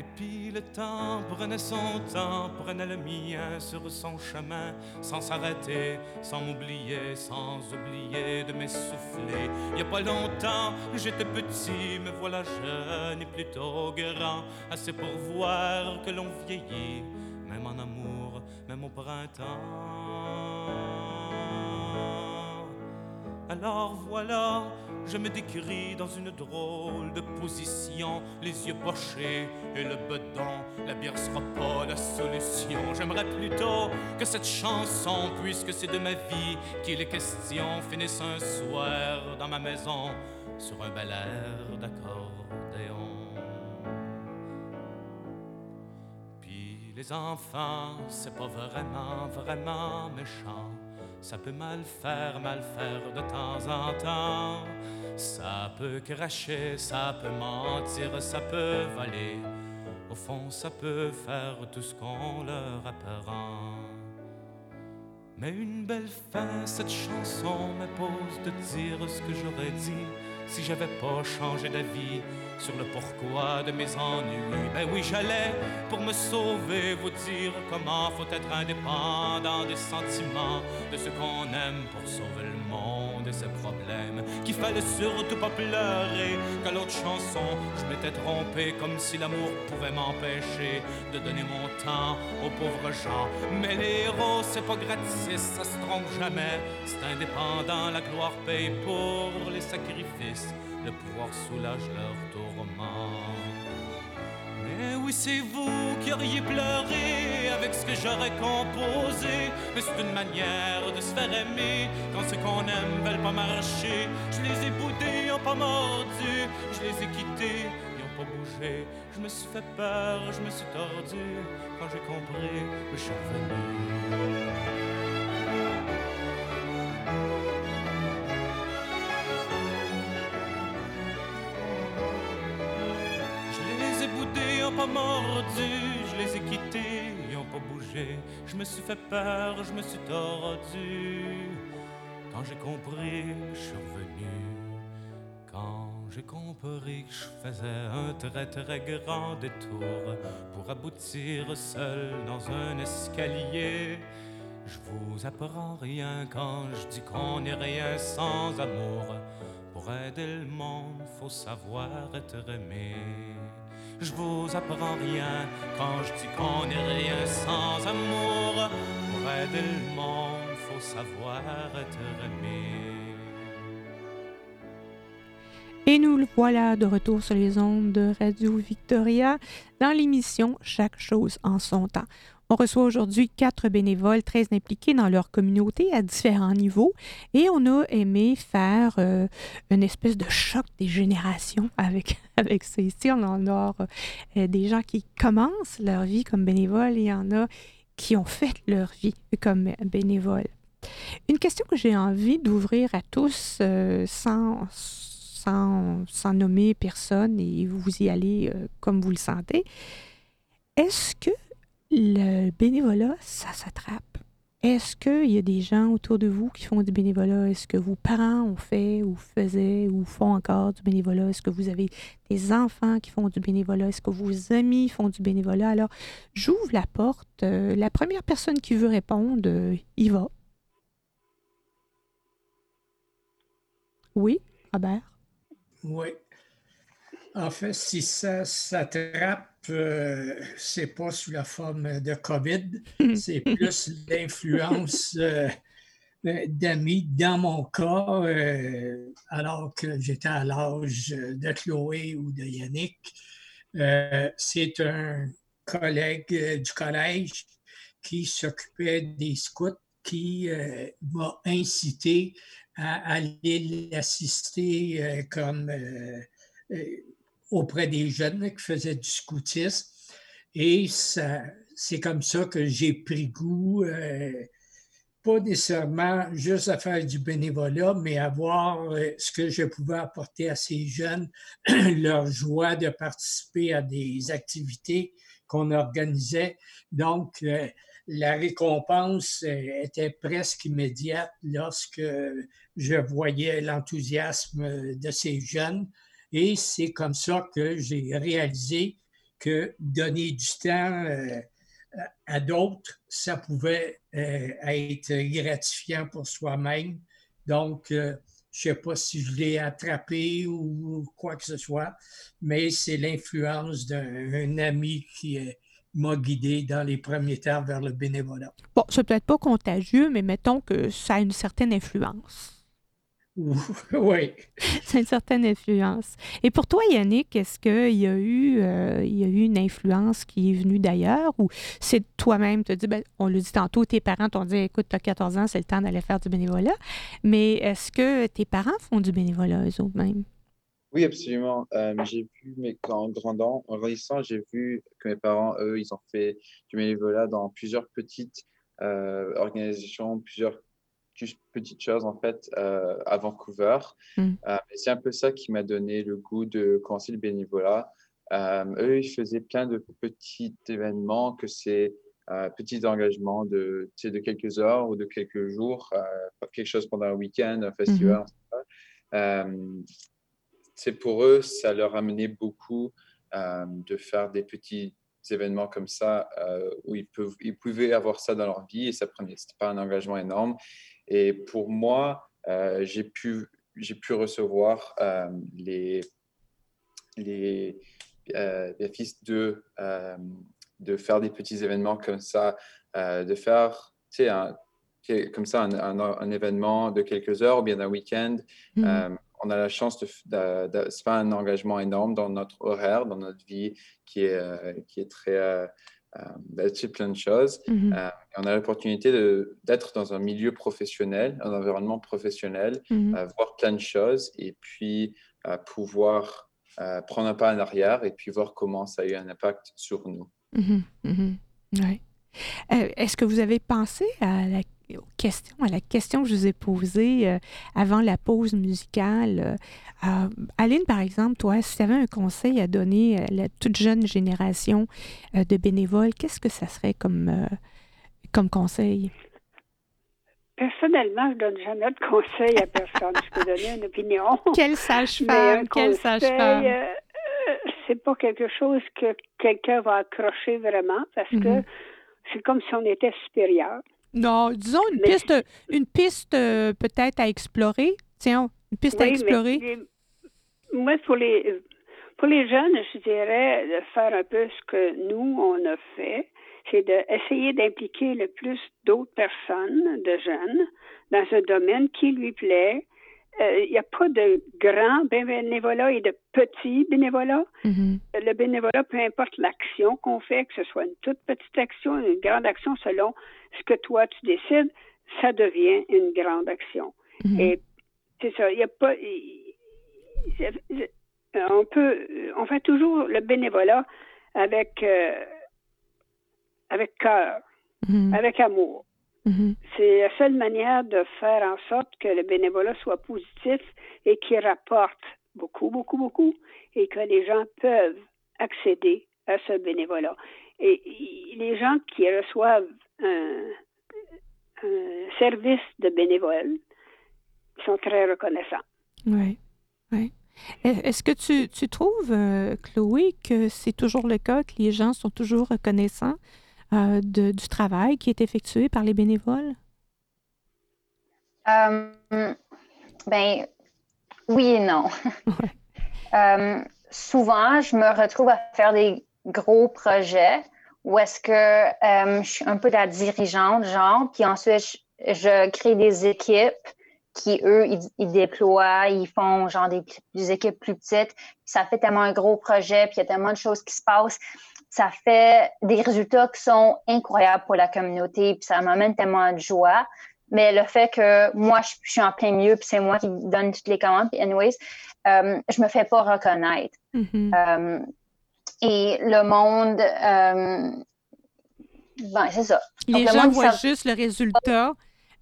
Et puis le temps prenait son temps, prenait le mien sur son chemin, sans s'arrêter, sans m'oublier, sans oublier de m'essouffler. Il y a pas longtemps, j'étais petit, me voilà jeune et plutôt grand, assez pour voir que l'on vieillit, même en amour, même au printemps. Alors voilà, je me décris dans une drôle de position, les yeux pochés et le bedon. La bière sera pas la solution. J'aimerais plutôt que cette chanson, puisque c'est de ma vie qu'il est question, finisse un soir dans ma maison sur un bel air d'accordéon. Puis les enfants, c'est pas vraiment, vraiment méchant ça peut mal faire, mal faire de temps en temps. Ça peut cracher, ça peut mentir, ça peut voler. Au fond, ça peut faire tout ce qu'on leur apprend. Mais une belle fin, cette chanson m'impose de dire ce que j'aurais dit si j'avais pas changé d'avis sur le pourquoi de mes ennuis. Ben oui, j'allais pour me sauver vous dire comment faut être indépendant des sentiments de ce qu'on aime pour sauver le monde et ses problèmes. Qu'il fallait surtout pas pleurer qu'à l'autre chanson je m'étais trompé comme si l'amour pouvait m'empêcher de donner mon temps aux pauvres gens. Mais les héros, c'est pas gratis, ça se trompe jamais. C'est indépendant, la gloire paye pour les sacrifices le pouvoir soulage leur tourment. Oui, c'est vous qui auriez pleuré avec ce que j'aurais composé. Mais c'est une manière de se faire aimer quand ce qu'on aime veulent pas marcher. Je les ai boudés, ils ont pas mordu. Je les ai quittés, ils ont pas bougé. Je me suis fait peur, je me suis tordu. Quand j'ai compris, je suis revenu. Pas mordu, je les ai quittés, ils ont pas bougé. Je me suis fait peur, je me suis tordu. Quand j'ai compris, je suis revenu. Quand j'ai compris que je faisais un très très grand détour pour aboutir seul dans un escalier. Je vous apprends rien quand je dis qu'on n'est rien sans amour. Pour aider le monde, faut savoir être aimé je vous apprends rien quand je dis qu'on n'est rien sans amour. Pour aider le monde, faut savoir être aimé. Et nous le voilà de retour sur les ondes de Radio Victoria dans l'émission Chaque chose en son temps. On reçoit aujourd'hui quatre bénévoles très impliqués dans leur communauté à différents niveaux et on a aimé faire euh, une espèce de choc des générations avec, (laughs) avec ça. Ici, on en a euh, des gens qui commencent leur vie comme bénévoles et il y en a qui ont fait leur vie comme bénévoles. Une question que j'ai envie d'ouvrir à tous euh, sans, sans, sans, nommer personne et vous y allez comme vous le sentez. Est-ce que le bénévolat, ça s'attrape. Est-ce qu'il y a des gens autour de vous qui font du bénévolat? Est-ce que vos parents ont fait ou faisaient ou font encore du bénévolat? Est-ce que vous avez des enfants qui font du bénévolat? Est-ce que vos amis font du bénévolat? Alors, j'ouvre la porte. Euh, la première personne qui veut répondre, euh, y va. Oui, Robert? Oui. En fait, si ça s'attrape, euh, c'est pas sous la forme de COVID, (laughs) c'est plus l'influence euh, d'amis. Dans mon cas, euh, alors que j'étais à l'âge de Chloé ou de Yannick, c'est un collègue du collège qui s'occupait des scouts qui m'a incité à aller l'assister comme auprès des jeunes qui faisaient du scoutisme. Et c'est comme ça que j'ai pris goût, euh, pas nécessairement juste à faire du bénévolat, mais à voir euh, ce que je pouvais apporter à ces jeunes, (clears throat) leur joie de participer à des activités qu'on organisait. Donc, euh, la récompense était presque immédiate lorsque je voyais l'enthousiasme de ces jeunes. Et c'est comme ça que j'ai réalisé que donner du temps à d'autres, ça pouvait être gratifiant pour soi-même. Donc, je ne sais pas si je l'ai attrapé ou quoi que ce soit, mais c'est l'influence d'un ami qui m'a guidé dans les premiers temps vers le bénévolat. Bon, c'est peut-être pas contagieux, mais mettons que ça a une certaine influence. Oui. (laughs) (laughs) C'est une certaine influence. Et pour toi, Yannick, est-ce qu'il y, a eu, euh, il y a eu une influence qui est venue d'ailleurs? Ou c'est toi-même, tu dis, ben, on le dit tantôt, tes parents t'ont dit, écoute, tu as 14 ans, c'est le temps d'aller faire du bénévolat. Mais est-ce que tes parents font du bénévolat eux-mêmes? Oui, absolument. Euh, j'ai vu, mais en grandant, en grandissant, j'ai vu que mes parents, eux, ils ont fait du bénévolat dans plusieurs petites euh, organisations, plusieurs petites choses en fait euh, à Vancouver. Mm. Euh, c'est un peu ça qui m'a donné le goût de commencer le bénévolat. Euh, eux, ils faisaient plein de petits événements, que c'est petits engagements de, de quelques heures ou de quelques jours, quelque chose pendant un week-end, un festival. Mm-hmm. c'est pour eux, ça leur a amené beaucoup de faire des petits événements comme ça où ils, peuvent, ils pouvaient avoir ça dans leur vie et ça prenait, c'était pas un engagement énorme. Et pour moi, euh, j'ai pu, pu recevoir euh, les, les euh, fils de, de faire des petits événements comme ça, de faire un, comme ça un, un, événement de quelques heures ou bien d'un week-end. Mmh. on a la chance de, de, c'est pas un engagement énorme dans notre horaire, dans notre vie qui est, qui est très euh, plein de choses. Euh, on a l'opportunité d'être dans un milieu professionnel, un environnement professionnel, mhm. euh, voir plein de choses et puis pouvoir prendre un pas en arrière et puis voir comment ça a eu un impact sur nous. Mhm. Est-ce que vous avez pensé à la aux questions, à la question que je vous ai posée euh, avant la pause musicale. Euh, Aline, par exemple, toi, si tu avais un conseil à donner à la toute jeune génération euh, de bénévoles, qu'est-ce que ça serait comme, comme conseil? Personnellement, je ne donne jamais de conseil à personne. je peux donner une opinion. (laughs) Quelle sage-femme! Quelle sage-femme! c'est pas quelque chose que quelqu'un va accrocher vraiment parce que mm-hmm. c'est comme si on était supérieur. Non, disons une piste, une piste euh, peut-être à explorer. Tiens, une piste à explorer. moi, pour les, pour les jeunes, je dirais de faire un peu ce que nous, on a fait, c'est d'essayer d'impliquer le plus d'autres personnes, de jeunes, dans un domaine qui lui plaît, il euh, n'y a pas de grand bénévolat et de petit bénévolat. Mm-hmm. Le bénévolat, peu importe l'action qu'on fait, que ce soit une toute petite action, une grande action selon ce que toi tu décides, ça devient une grande action. Mm-hmm. Et c'est ça, il n'y a pas. on peut. On fait toujours le bénévolat avec, euh, avec cœur, mm-hmm. avec amour. Mm-hmm. C'est la seule manière de faire en sorte que le bénévolat soit positif et qu'il rapporte beaucoup, beaucoup, beaucoup et que les gens peuvent accéder à ce bénévolat. Et les gens qui reçoivent un, service de bénévole sont très reconnaissants. Oui, oui. Est-ce que tu, tu trouves, euh, Chloé, que c'est toujours le cas, que les gens sont toujours reconnaissants? Euh, de, du travail qui est effectué par les bénévoles? Euh, ben, oui et non. (laughs) Euh, souvent, je me retrouve à faire des gros projets où est-ce que je suis un peu la dirigeante, genre, puis ensuite, je, crée des équipes qui, eux, ils, déploient, ils font genre des, des, équipes plus petites. Ça fait tellement un gros projet, puis il y a tellement de choses qui se passent ça fait des résultats qui sont incroyables pour la communauté, puis ça m'amène tellement de joie. Mais le fait que moi, je, suis en plein milieu, puis c'est moi qui donne toutes les commandes, puis anyways, euh, je me fais pas reconnaître. Mm-hmm. Euh, et le monde, euh, ben, c'est ça. Les gens voient juste le résultat.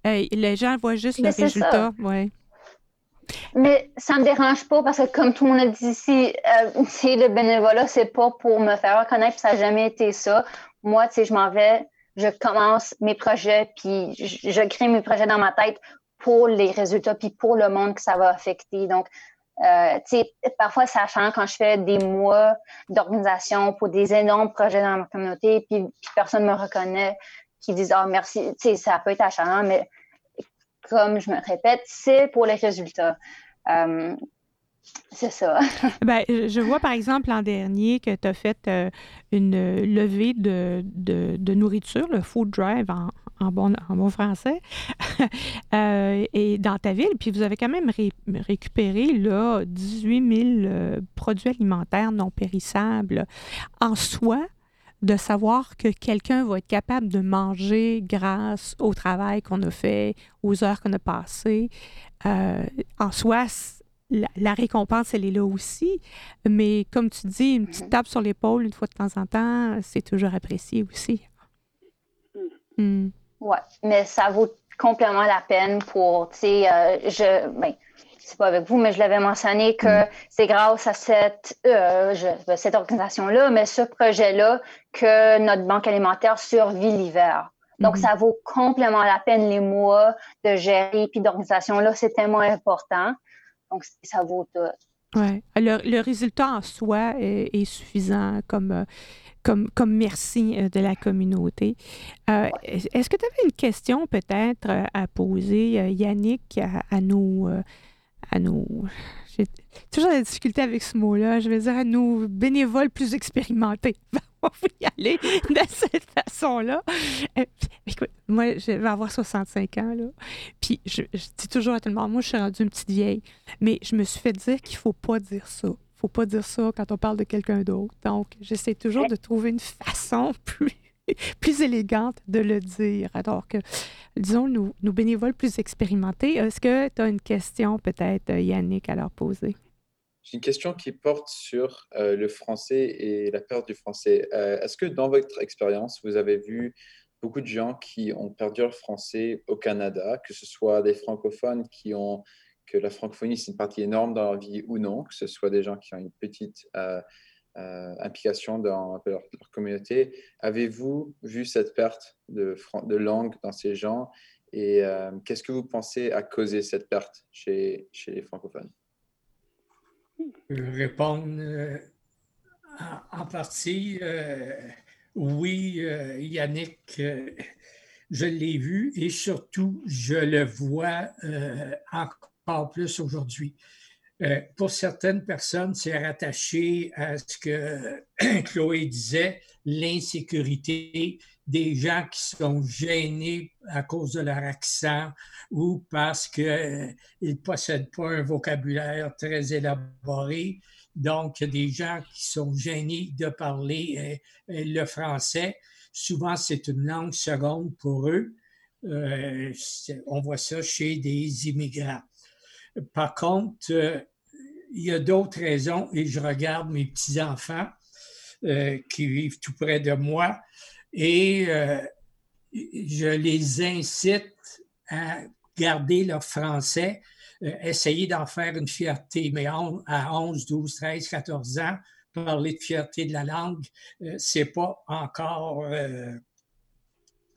Euh, les gens voient juste le résultat, ouais. Mais ça me dérange pas parce que, comme tout le monde a dit ici, euh, (laughs) le bénévolat, c'est pas pour me faire reconnaître, ça n'a jamais été ça. Moi, tu sais, je m'en vais, je commence mes projets, puis je, crée mes projets dans ma tête pour les résultats, puis pour le monde que ça va affecter. Donc, Euh, parfois, ça change quand je fais des mois d'organisation pour des énormes projets dans ma communauté, puis, personne ne me reconnaît, qui disent Ah, merci. ça peut être achalant, mais comme je me répète, c'est pour les résultats. Euh, c'est ça. (laughs) ben, je vois par exemple l'an dernier que tu as fait euh, une levée de, de, nourriture, le food drive en, bon, en bon français, (laughs) euh, et dans ta ville. Puis vous avez quand même récupéré là, 18 000 euh, produits alimentaires non périssables. En soi, de savoir que quelqu'un va être capable de manger grâce au travail qu'on a fait, aux heures qu'on a passées, en soi, la, récompense, elle est là aussi. Mais comme tu dis, une petite mhm. tape sur l'épaule une fois de temps en temps, c'est toujours apprécié aussi. Mm. Mm. Oui, mais ça vaut complètement la peine pour, tu sais, euh, je, ben, c'est pas avec vous, mais je l'avais mentionné que mm. c'est grâce à cette, euh, ben, cette organisation-là, mais ce projet-là, que notre banque alimentaire survit l'hiver. Donc, ça vaut complètement la peine les mois de gérer puis d'organisation. Là, c'est tellement important. Donc, ça vaut tout. Ouais. Le, le, résultat en soi est, suffisant comme, comme, comme merci euh, de la communauté. Euh, est-ce que tu avais une question peut-être à poser, Yannick, à, à nos, à nos j'ai toujours la difficulté avec ce mot-là. Je vais dire à nos bénévoles plus expérimentés. (laughs) On va y aller de cette façon-là. Euh, écoute, moi, je vais avoir 65 ans, là. Puis, je, dis toujours à tout le monde, moi, je suis rendue une petite vieille. Mais je me suis fait dire qu'il ne faut pas dire ça. Il ne faut pas dire ça quand on parle de quelqu'un d'autre. Donc, j'essaie toujours de trouver une façon (laughs) plus (laughs) plus élégante de le dire. Alors que, disons, nous, nous bénévoles plus expérimentés, est-ce que tu as une question peut-être, Yannick, à leur poser? J'ai une question qui porte sur euh, le français et la perte du français. Euh, est-ce que dans votre expérience, vous avez vu beaucoup de gens qui ont perdu leur français au Canada, que ce soit des francophones qui ont que la francophonie c'est une partie énorme dans leur vie ou non, que ce soit des gens qui ont une petite euh, euh, implication dans leur, communauté. Avez-vous vu cette perte de, langue dans ces gens? Et euh, qu'est-ce que vous pensez a causé cette perte chez, chez les francophones? Répondre euh, en, partie, oui, Yannick, je l'ai vu et surtout, je le vois encore plus aujourd'hui. Euh, pour certaines personnes, c'est rattaché à ce que (clears throat) Chloé disait, l'insécurité des gens qui sont gênés à cause de leur accent ou parce qu'ils euh, ne possèdent pas un vocabulaire très élaboré. Donc, des gens qui sont gênés de parler euh, le français. Souvent, c'est une langue seconde pour eux. on voit ça chez des immigrants. Par contre, il y a d'autres raisons et je regarde mes petits-enfants euh, qui vivent tout près de moi et euh, je les incite à garder leur français, euh, essayer d'en faire une fierté. Mais à 11, 12, 13, 14 ans, parler de fierté de la langue, c'est pas encore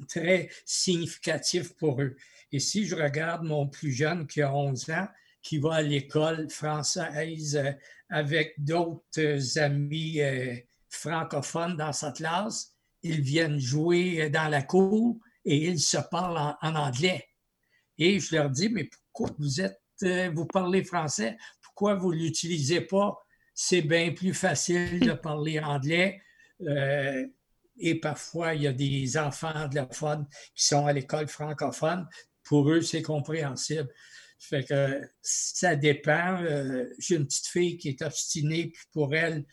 très significatif pour eux. Et si je regarde mon plus jeune qui a 11 ans, qui va à l'école française euh, avec d'autres amis euh, francophones dans sa classe. Ils viennent jouer dans la cour et ils se parlent en, anglais. Et je leur dis, mais pourquoi vous êtes, euh, vous parlez français? Pourquoi vous ne l'utilisez pas? C'est bien plus facile de parler anglais. et parfois, il y a des enfants anglophones qui sont à l'école francophone. Pour eux, c'est compréhensible. Fait que ça dépend. Euh, j'ai une petite fille qui est obstinée, puis pour elle,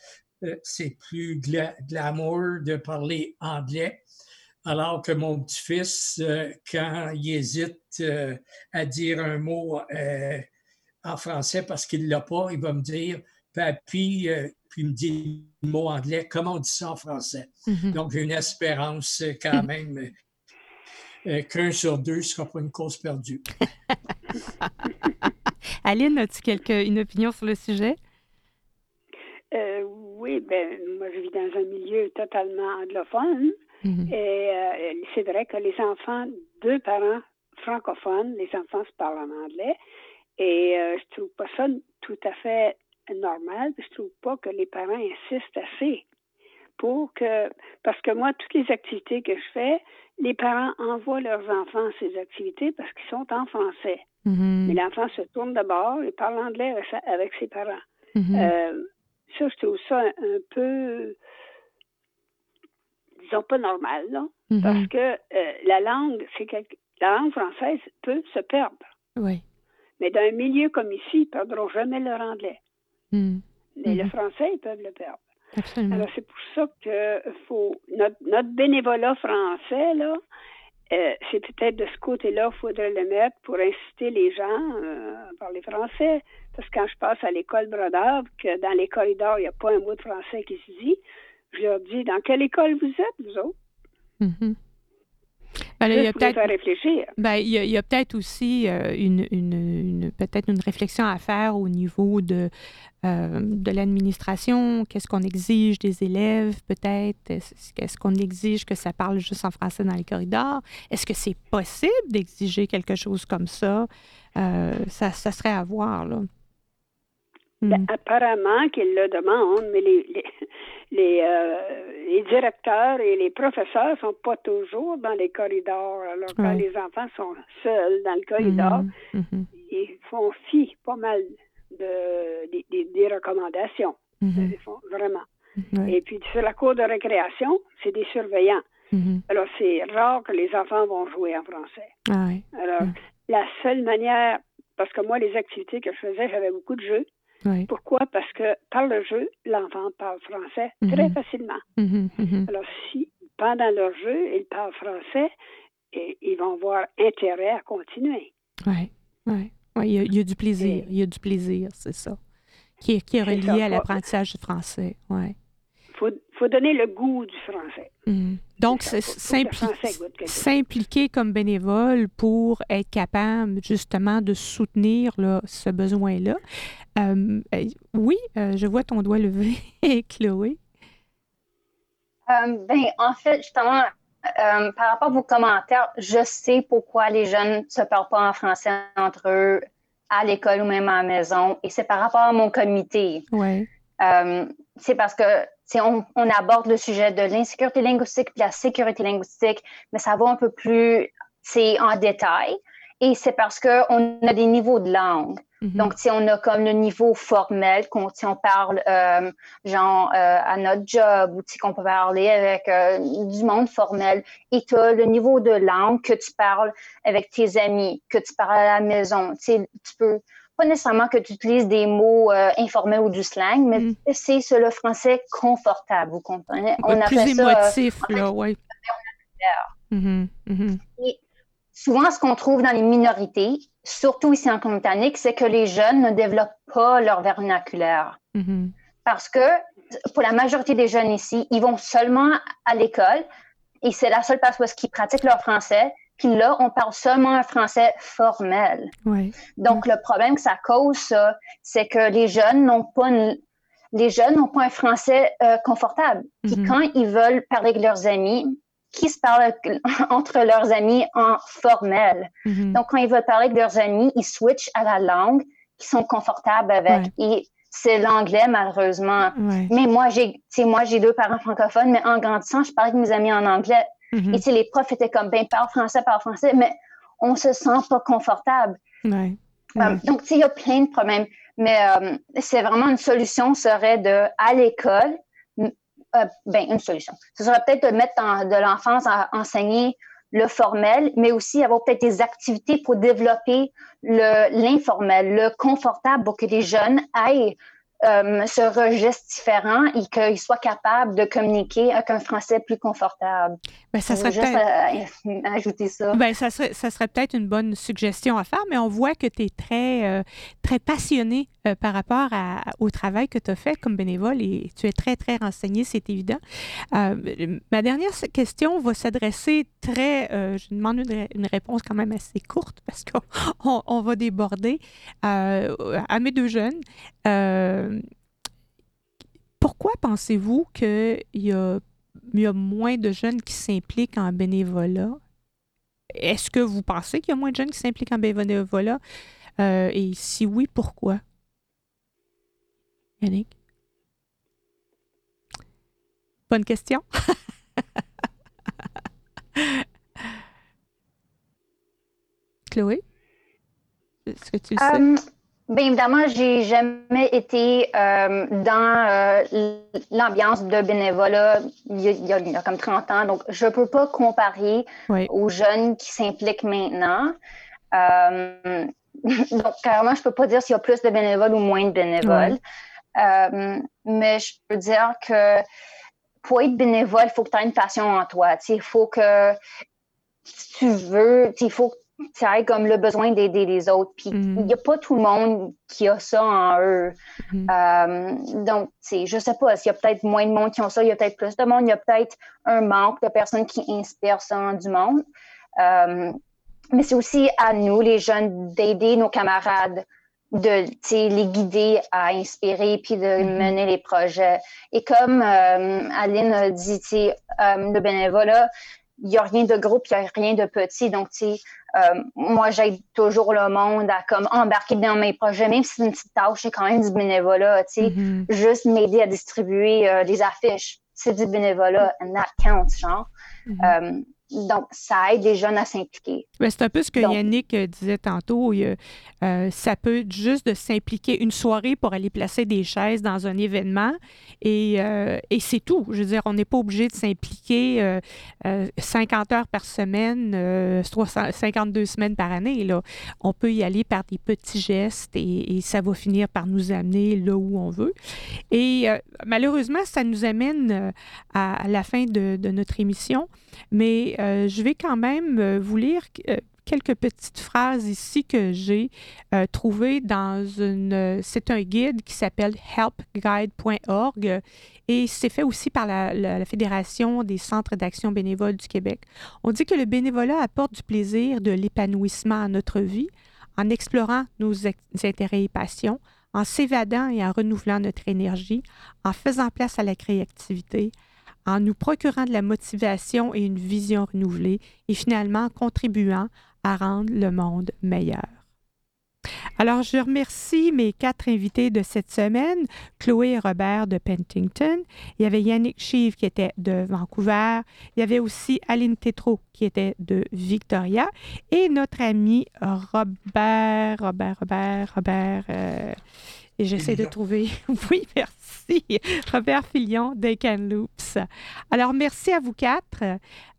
euh, c'est plus glamour de parler anglais. Alors que mon petit-fils, euh, quand il hésite à dire un mot en français parce qu'il ne l'a pas, il va me dire Papy, puis il me dit le mot anglais, comment on dit ça en français? Mm-hmm. Donc, j'ai une espérance quand (laughs) même qu'un sur deux ne sera pas une cause perdue. (laughs) Aline, as-tu quelque, une opinion sur le sujet? Euh, oui, ben moi je vis dans un milieu totalement anglophone mhm. et euh, c'est vrai que les enfants, deux parents francophones, les enfants se parlent en anglais Et euh, je trouve pas ça tout à fait normal. Je trouve pas que les parents insistent assez pour que, parce que moi, toutes les activités que je fais, les parents envoient leurs enfants à ces activités parce qu'ils sont en français. Mhm. Mais l'enfant se tourne d'abord et parle anglais avec, ses parents. Mhm. Euh, ça, je trouve ça un, un peu, disons, pas normal, là, Mhm. parce que euh, la langue, c'est quelque- la langue française peut se perdre. Oui. Mais dans un milieu comme ici, ils ne perdront jamais leur anglais. Mhm. Mais le français, ils peuvent le perdre. Absolument. Alors, c'est pour ça que faut notre, notre bénévolat français, là, euh, c'est peut-être de ce côté-là qu'il faudrait le mettre pour inciter les gens euh, à parler français. Parce que quand je passe à l'école Brodave, que dans les corridors, il n'y a pas un mot de français qui se dit, je leur dis dans quelle école vous êtes, vous autres? Mhm. Ben il y a peut-être réfléchir. Ben, il y a, il y a peut-être aussi euh, une, une, une- peut-être une réflexion à faire au niveau de, euh, de l'administration. Qu'est-ce qu'on exige des élèves, peut-être? Est-ce est-ce qu'on exige que ça parle juste en français dans les corridors? Est-ce que c'est possible d'exiger quelque chose comme ça? Euh, ça, ça serait à voir, là. Ben, Mm. apparemment qu'ils le demandent, mais les, les, les, euh, les directeurs et les professeurs sont pas toujours dans les corridors. Alors, quand Ouais. les enfants sont seuls dans le corridor, Mhm. Mhm. ils font fi pas mal de, des, recommandations. Mhm. Ils font vraiment. Ouais. Et puis, sur la cour de récréation, c'est des surveillants. Alors, c'est rare que les enfants vont jouer en français. Ah ouais. Alors, la seule manière, parce que moi, les activités que je faisais, j'avais beaucoup de jeux. Pourquoi? Parce que par le jeu, l'enfant parle français très Mhm. facilement. Mhm. Mhm. Alors, si pendant leur jeu, ils parlent français, et ils vont avoir intérêt à continuer. Oui, oui. Ouais, il, y a, il y a du plaisir. Et- Il y a du plaisir, c'est ça. Qui est, qui est relié ça, à l'apprentissage du français. Ouais. Il faut, faut donner le goût du français. Donc, s'impliquer comme bénévole pour être capable justement de soutenir là, ce besoin-là. Euh, oui, euh, je vois ton doigt levé, (laughs) Chloé. Euh, ben, en fait, justement, euh, par rapport à vos commentaires, je sais pourquoi les jeunes ne se parlent pas en français entre eux à l'école ou même à la maison. Et c'est par rapport à mon comité. Oui. Euh, c'est parce que on, on aborde le sujet de l'insécurité linguistique et la sécurité linguistique, mais ça va un peu plus en détail. Et c'est parce qu'on a des niveaux de langue. Mhm. Donc, si on a comme le niveau formel, qu'on si on parle euh, genre euh, à notre job ou qu'on peut parler avec euh, du monde formel. Et tu as le niveau de langue que tu parles avec tes amis, que tu parles à la maison. Tu peux pas nécessairement que tu utilises des mots informels ou du slang, mais Mhm. c'est c'est le français confortable, vous comprenez? Ouais, plus appelle ça, euh, émotif, là, oui. Mhm. Souvent, ce qu'on trouve dans les minorités, surtout ici en Colombie-Britannique, c'est que les jeunes ne développent pas leur vernaculaire. Mhm. Parce que pour la majorité des jeunes ici, ils vont seulement à l'école et c'est la seule place où ils pratiquent leur français. Puis là, on parle seulement un français formel. Ouais. Donc, le problème que ça cause, c'est que les jeunes n'ont pas une- les jeunes n'ont pas un français euh, confortable. Puis Mhm. quand ils veulent parler avec leurs amis, qui se parlent (laughs) entre leurs amis en formel. Mhm. Donc, quand ils veulent parler avec leurs amis, ils switchent à la langue qu'ils sont confortables avec. Et c'est l'anglais, malheureusement. Ouais. Mais moi, j'ai, moi, deux parents francophones, mais en grandissant, je parlais avec mes amis en anglais. Mhm. Et tu sais, les profs étaient comme, ben, parle français, parle français, mais on se sent pas confortable. Ouais. Euh, donc, tu sais, il y a plein de problèmes. Mais euh, c'est vraiment une solution serait de, à l'école, euh, ben, une solution. Ce serait peut-être de mettre de l'enfance à enseigner le formel, mais aussi avoir peut-être des activités pour développer le l'informel, le confortable pour que les jeunes aillent euh, ce registre différent et qu'ils soient capables de communiquer avec un français plus confortable. Ben, ça serait juste peut-être- euh, (laughs) ajouter ça. Ben, ça serait, ça serait peut-être une bonne suggestion à faire, mais on voit que tu es très, euh, très passionné euh, par rapport à- au travail que tu as fait comme bénévole et tu es très, très renseigné, c'est évident. Ma dernière question va s'adresser très, je demande une, une réponse quand même assez courte parce qu'on (laughs) on- on va déborder à mes deux jeunes. Euh, pourquoi pensez-vous qu'il y a, moins de jeunes qui s'impliquent en bénévolat? Est-ce que vous pensez qu'il y a moins de jeunes qui s'impliquent en bénévolat? Euh, et si oui, pourquoi? Yannick? Bonne question. (laughs) Chloé? Est-ce que tu sais? Bien évidemment, j'ai jamais été euh, dans euh, l'ambiance de bénévolat il y, a, il, y comme 30 ans, donc je peux pas comparer oui. aux jeunes qui s'impliquent maintenant. Euh, (laughs) donc, carrément, je peux pas dire s'il y a plus de bénévoles ou moins de bénévoles. Oui. mais je peux dire que pour être bénévole, il faut que tu aies une passion en toi. Il faut que si tu veux, il faut que tu aies comme le besoin d'aider les autres. Puis il Mhm. n'y a pas tout le monde qui a ça en eux. Euh, donc, tu sais, je sais pas, s'il y a peut-être moins de monde qui ont ça, il y a peut-être plus de monde, il y a peut-être un manque de personnes qui inspirent ça en du monde. Euh, mais c'est aussi à nous, les jeunes, d'aider nos camarades, de les guider à inspirer puis de Mhm. mener les projets. Et comme euh, Aline a dit, euh, le bénévolat, il n'y a rien de gros puis il n'y a rien de petit. Donc, tu sais, euh, moi, j'aide toujours le monde à comme embarquer dans mes projets, même si c'est une petite tâche, c'est quand même du bénévolat, tu sais. Mhm. Juste m'aider à distribuer euh, des affiches, c'est du bénévolat, and that counts, genre. Mhm. Euh, donc, ça aide les jeunes à s'impliquer. C'est un peu ce que Donc- Yannick euh, disait tantôt. euh, ça peut être juste de s'impliquer une soirée pour aller placer des chaises dans un événement et, euh, et c'est tout. Je veux dire, on n'est pas obligé de s'impliquer euh, euh, 50 heures par semaine, euh, 300 52 semaines par année. Là. On peut y aller par des petits gestes et, et ça va finir par nous amener là où on veut. Et malheureusement, ça nous amène à, à la fin de, de notre émission. Mais euh, je vais quand même euh, vous lire euh, quelques petites phrases ici que j'ai trouvées dans une... c'est un guide qui s'appelle helpguide.org et c'est fait aussi par la, la- Fédération des centres d'action bénévole du Québec. On dit que le bénévolat apporte du plaisir, de l'épanouissement à notre vie en explorant nos intérêts et passions, en s'évadant et en renouvelant notre énergie, en faisant place à la créativité, en nous procurant de la motivation et une vision renouvelée et finalement en contribuant à rendre le monde meilleur. Alors, je remercie mes quatre invités de cette semaine, Chloé et Robert de Pentington. Il y avait Yannick Chive qui était de Vancouver. Il y avait aussi Aline Tétrault qui était de Victoria. Et notre ami Robert, Robert, Robert, Robert. euh, et j'essaie de trouver. (laughs) Oui, merci. (laughs) Robert Filion de Loops. Alors, merci à vous quatre.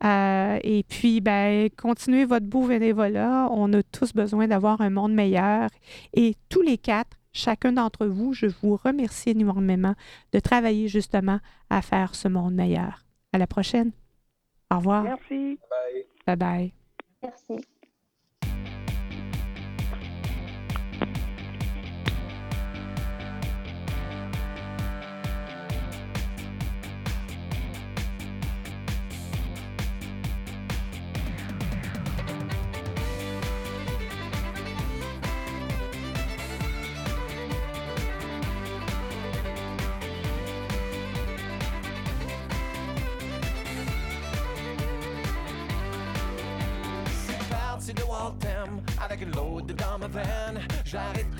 Euh, et puis, ben, continuez votre beau bénévolat. On a tous besoin d'avoir un monde meilleur. Et tous les quatre, chacun d'entre vous, je vous remercie énormément de travailler justement à faire ce monde meilleur. À la prochaine. Au revoir. Merci. Bye bye. Merci.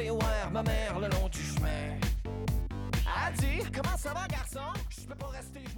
Voir ma mère le long du chemin. Elle dit Comment ça va, garçon? Je peux pas rester, je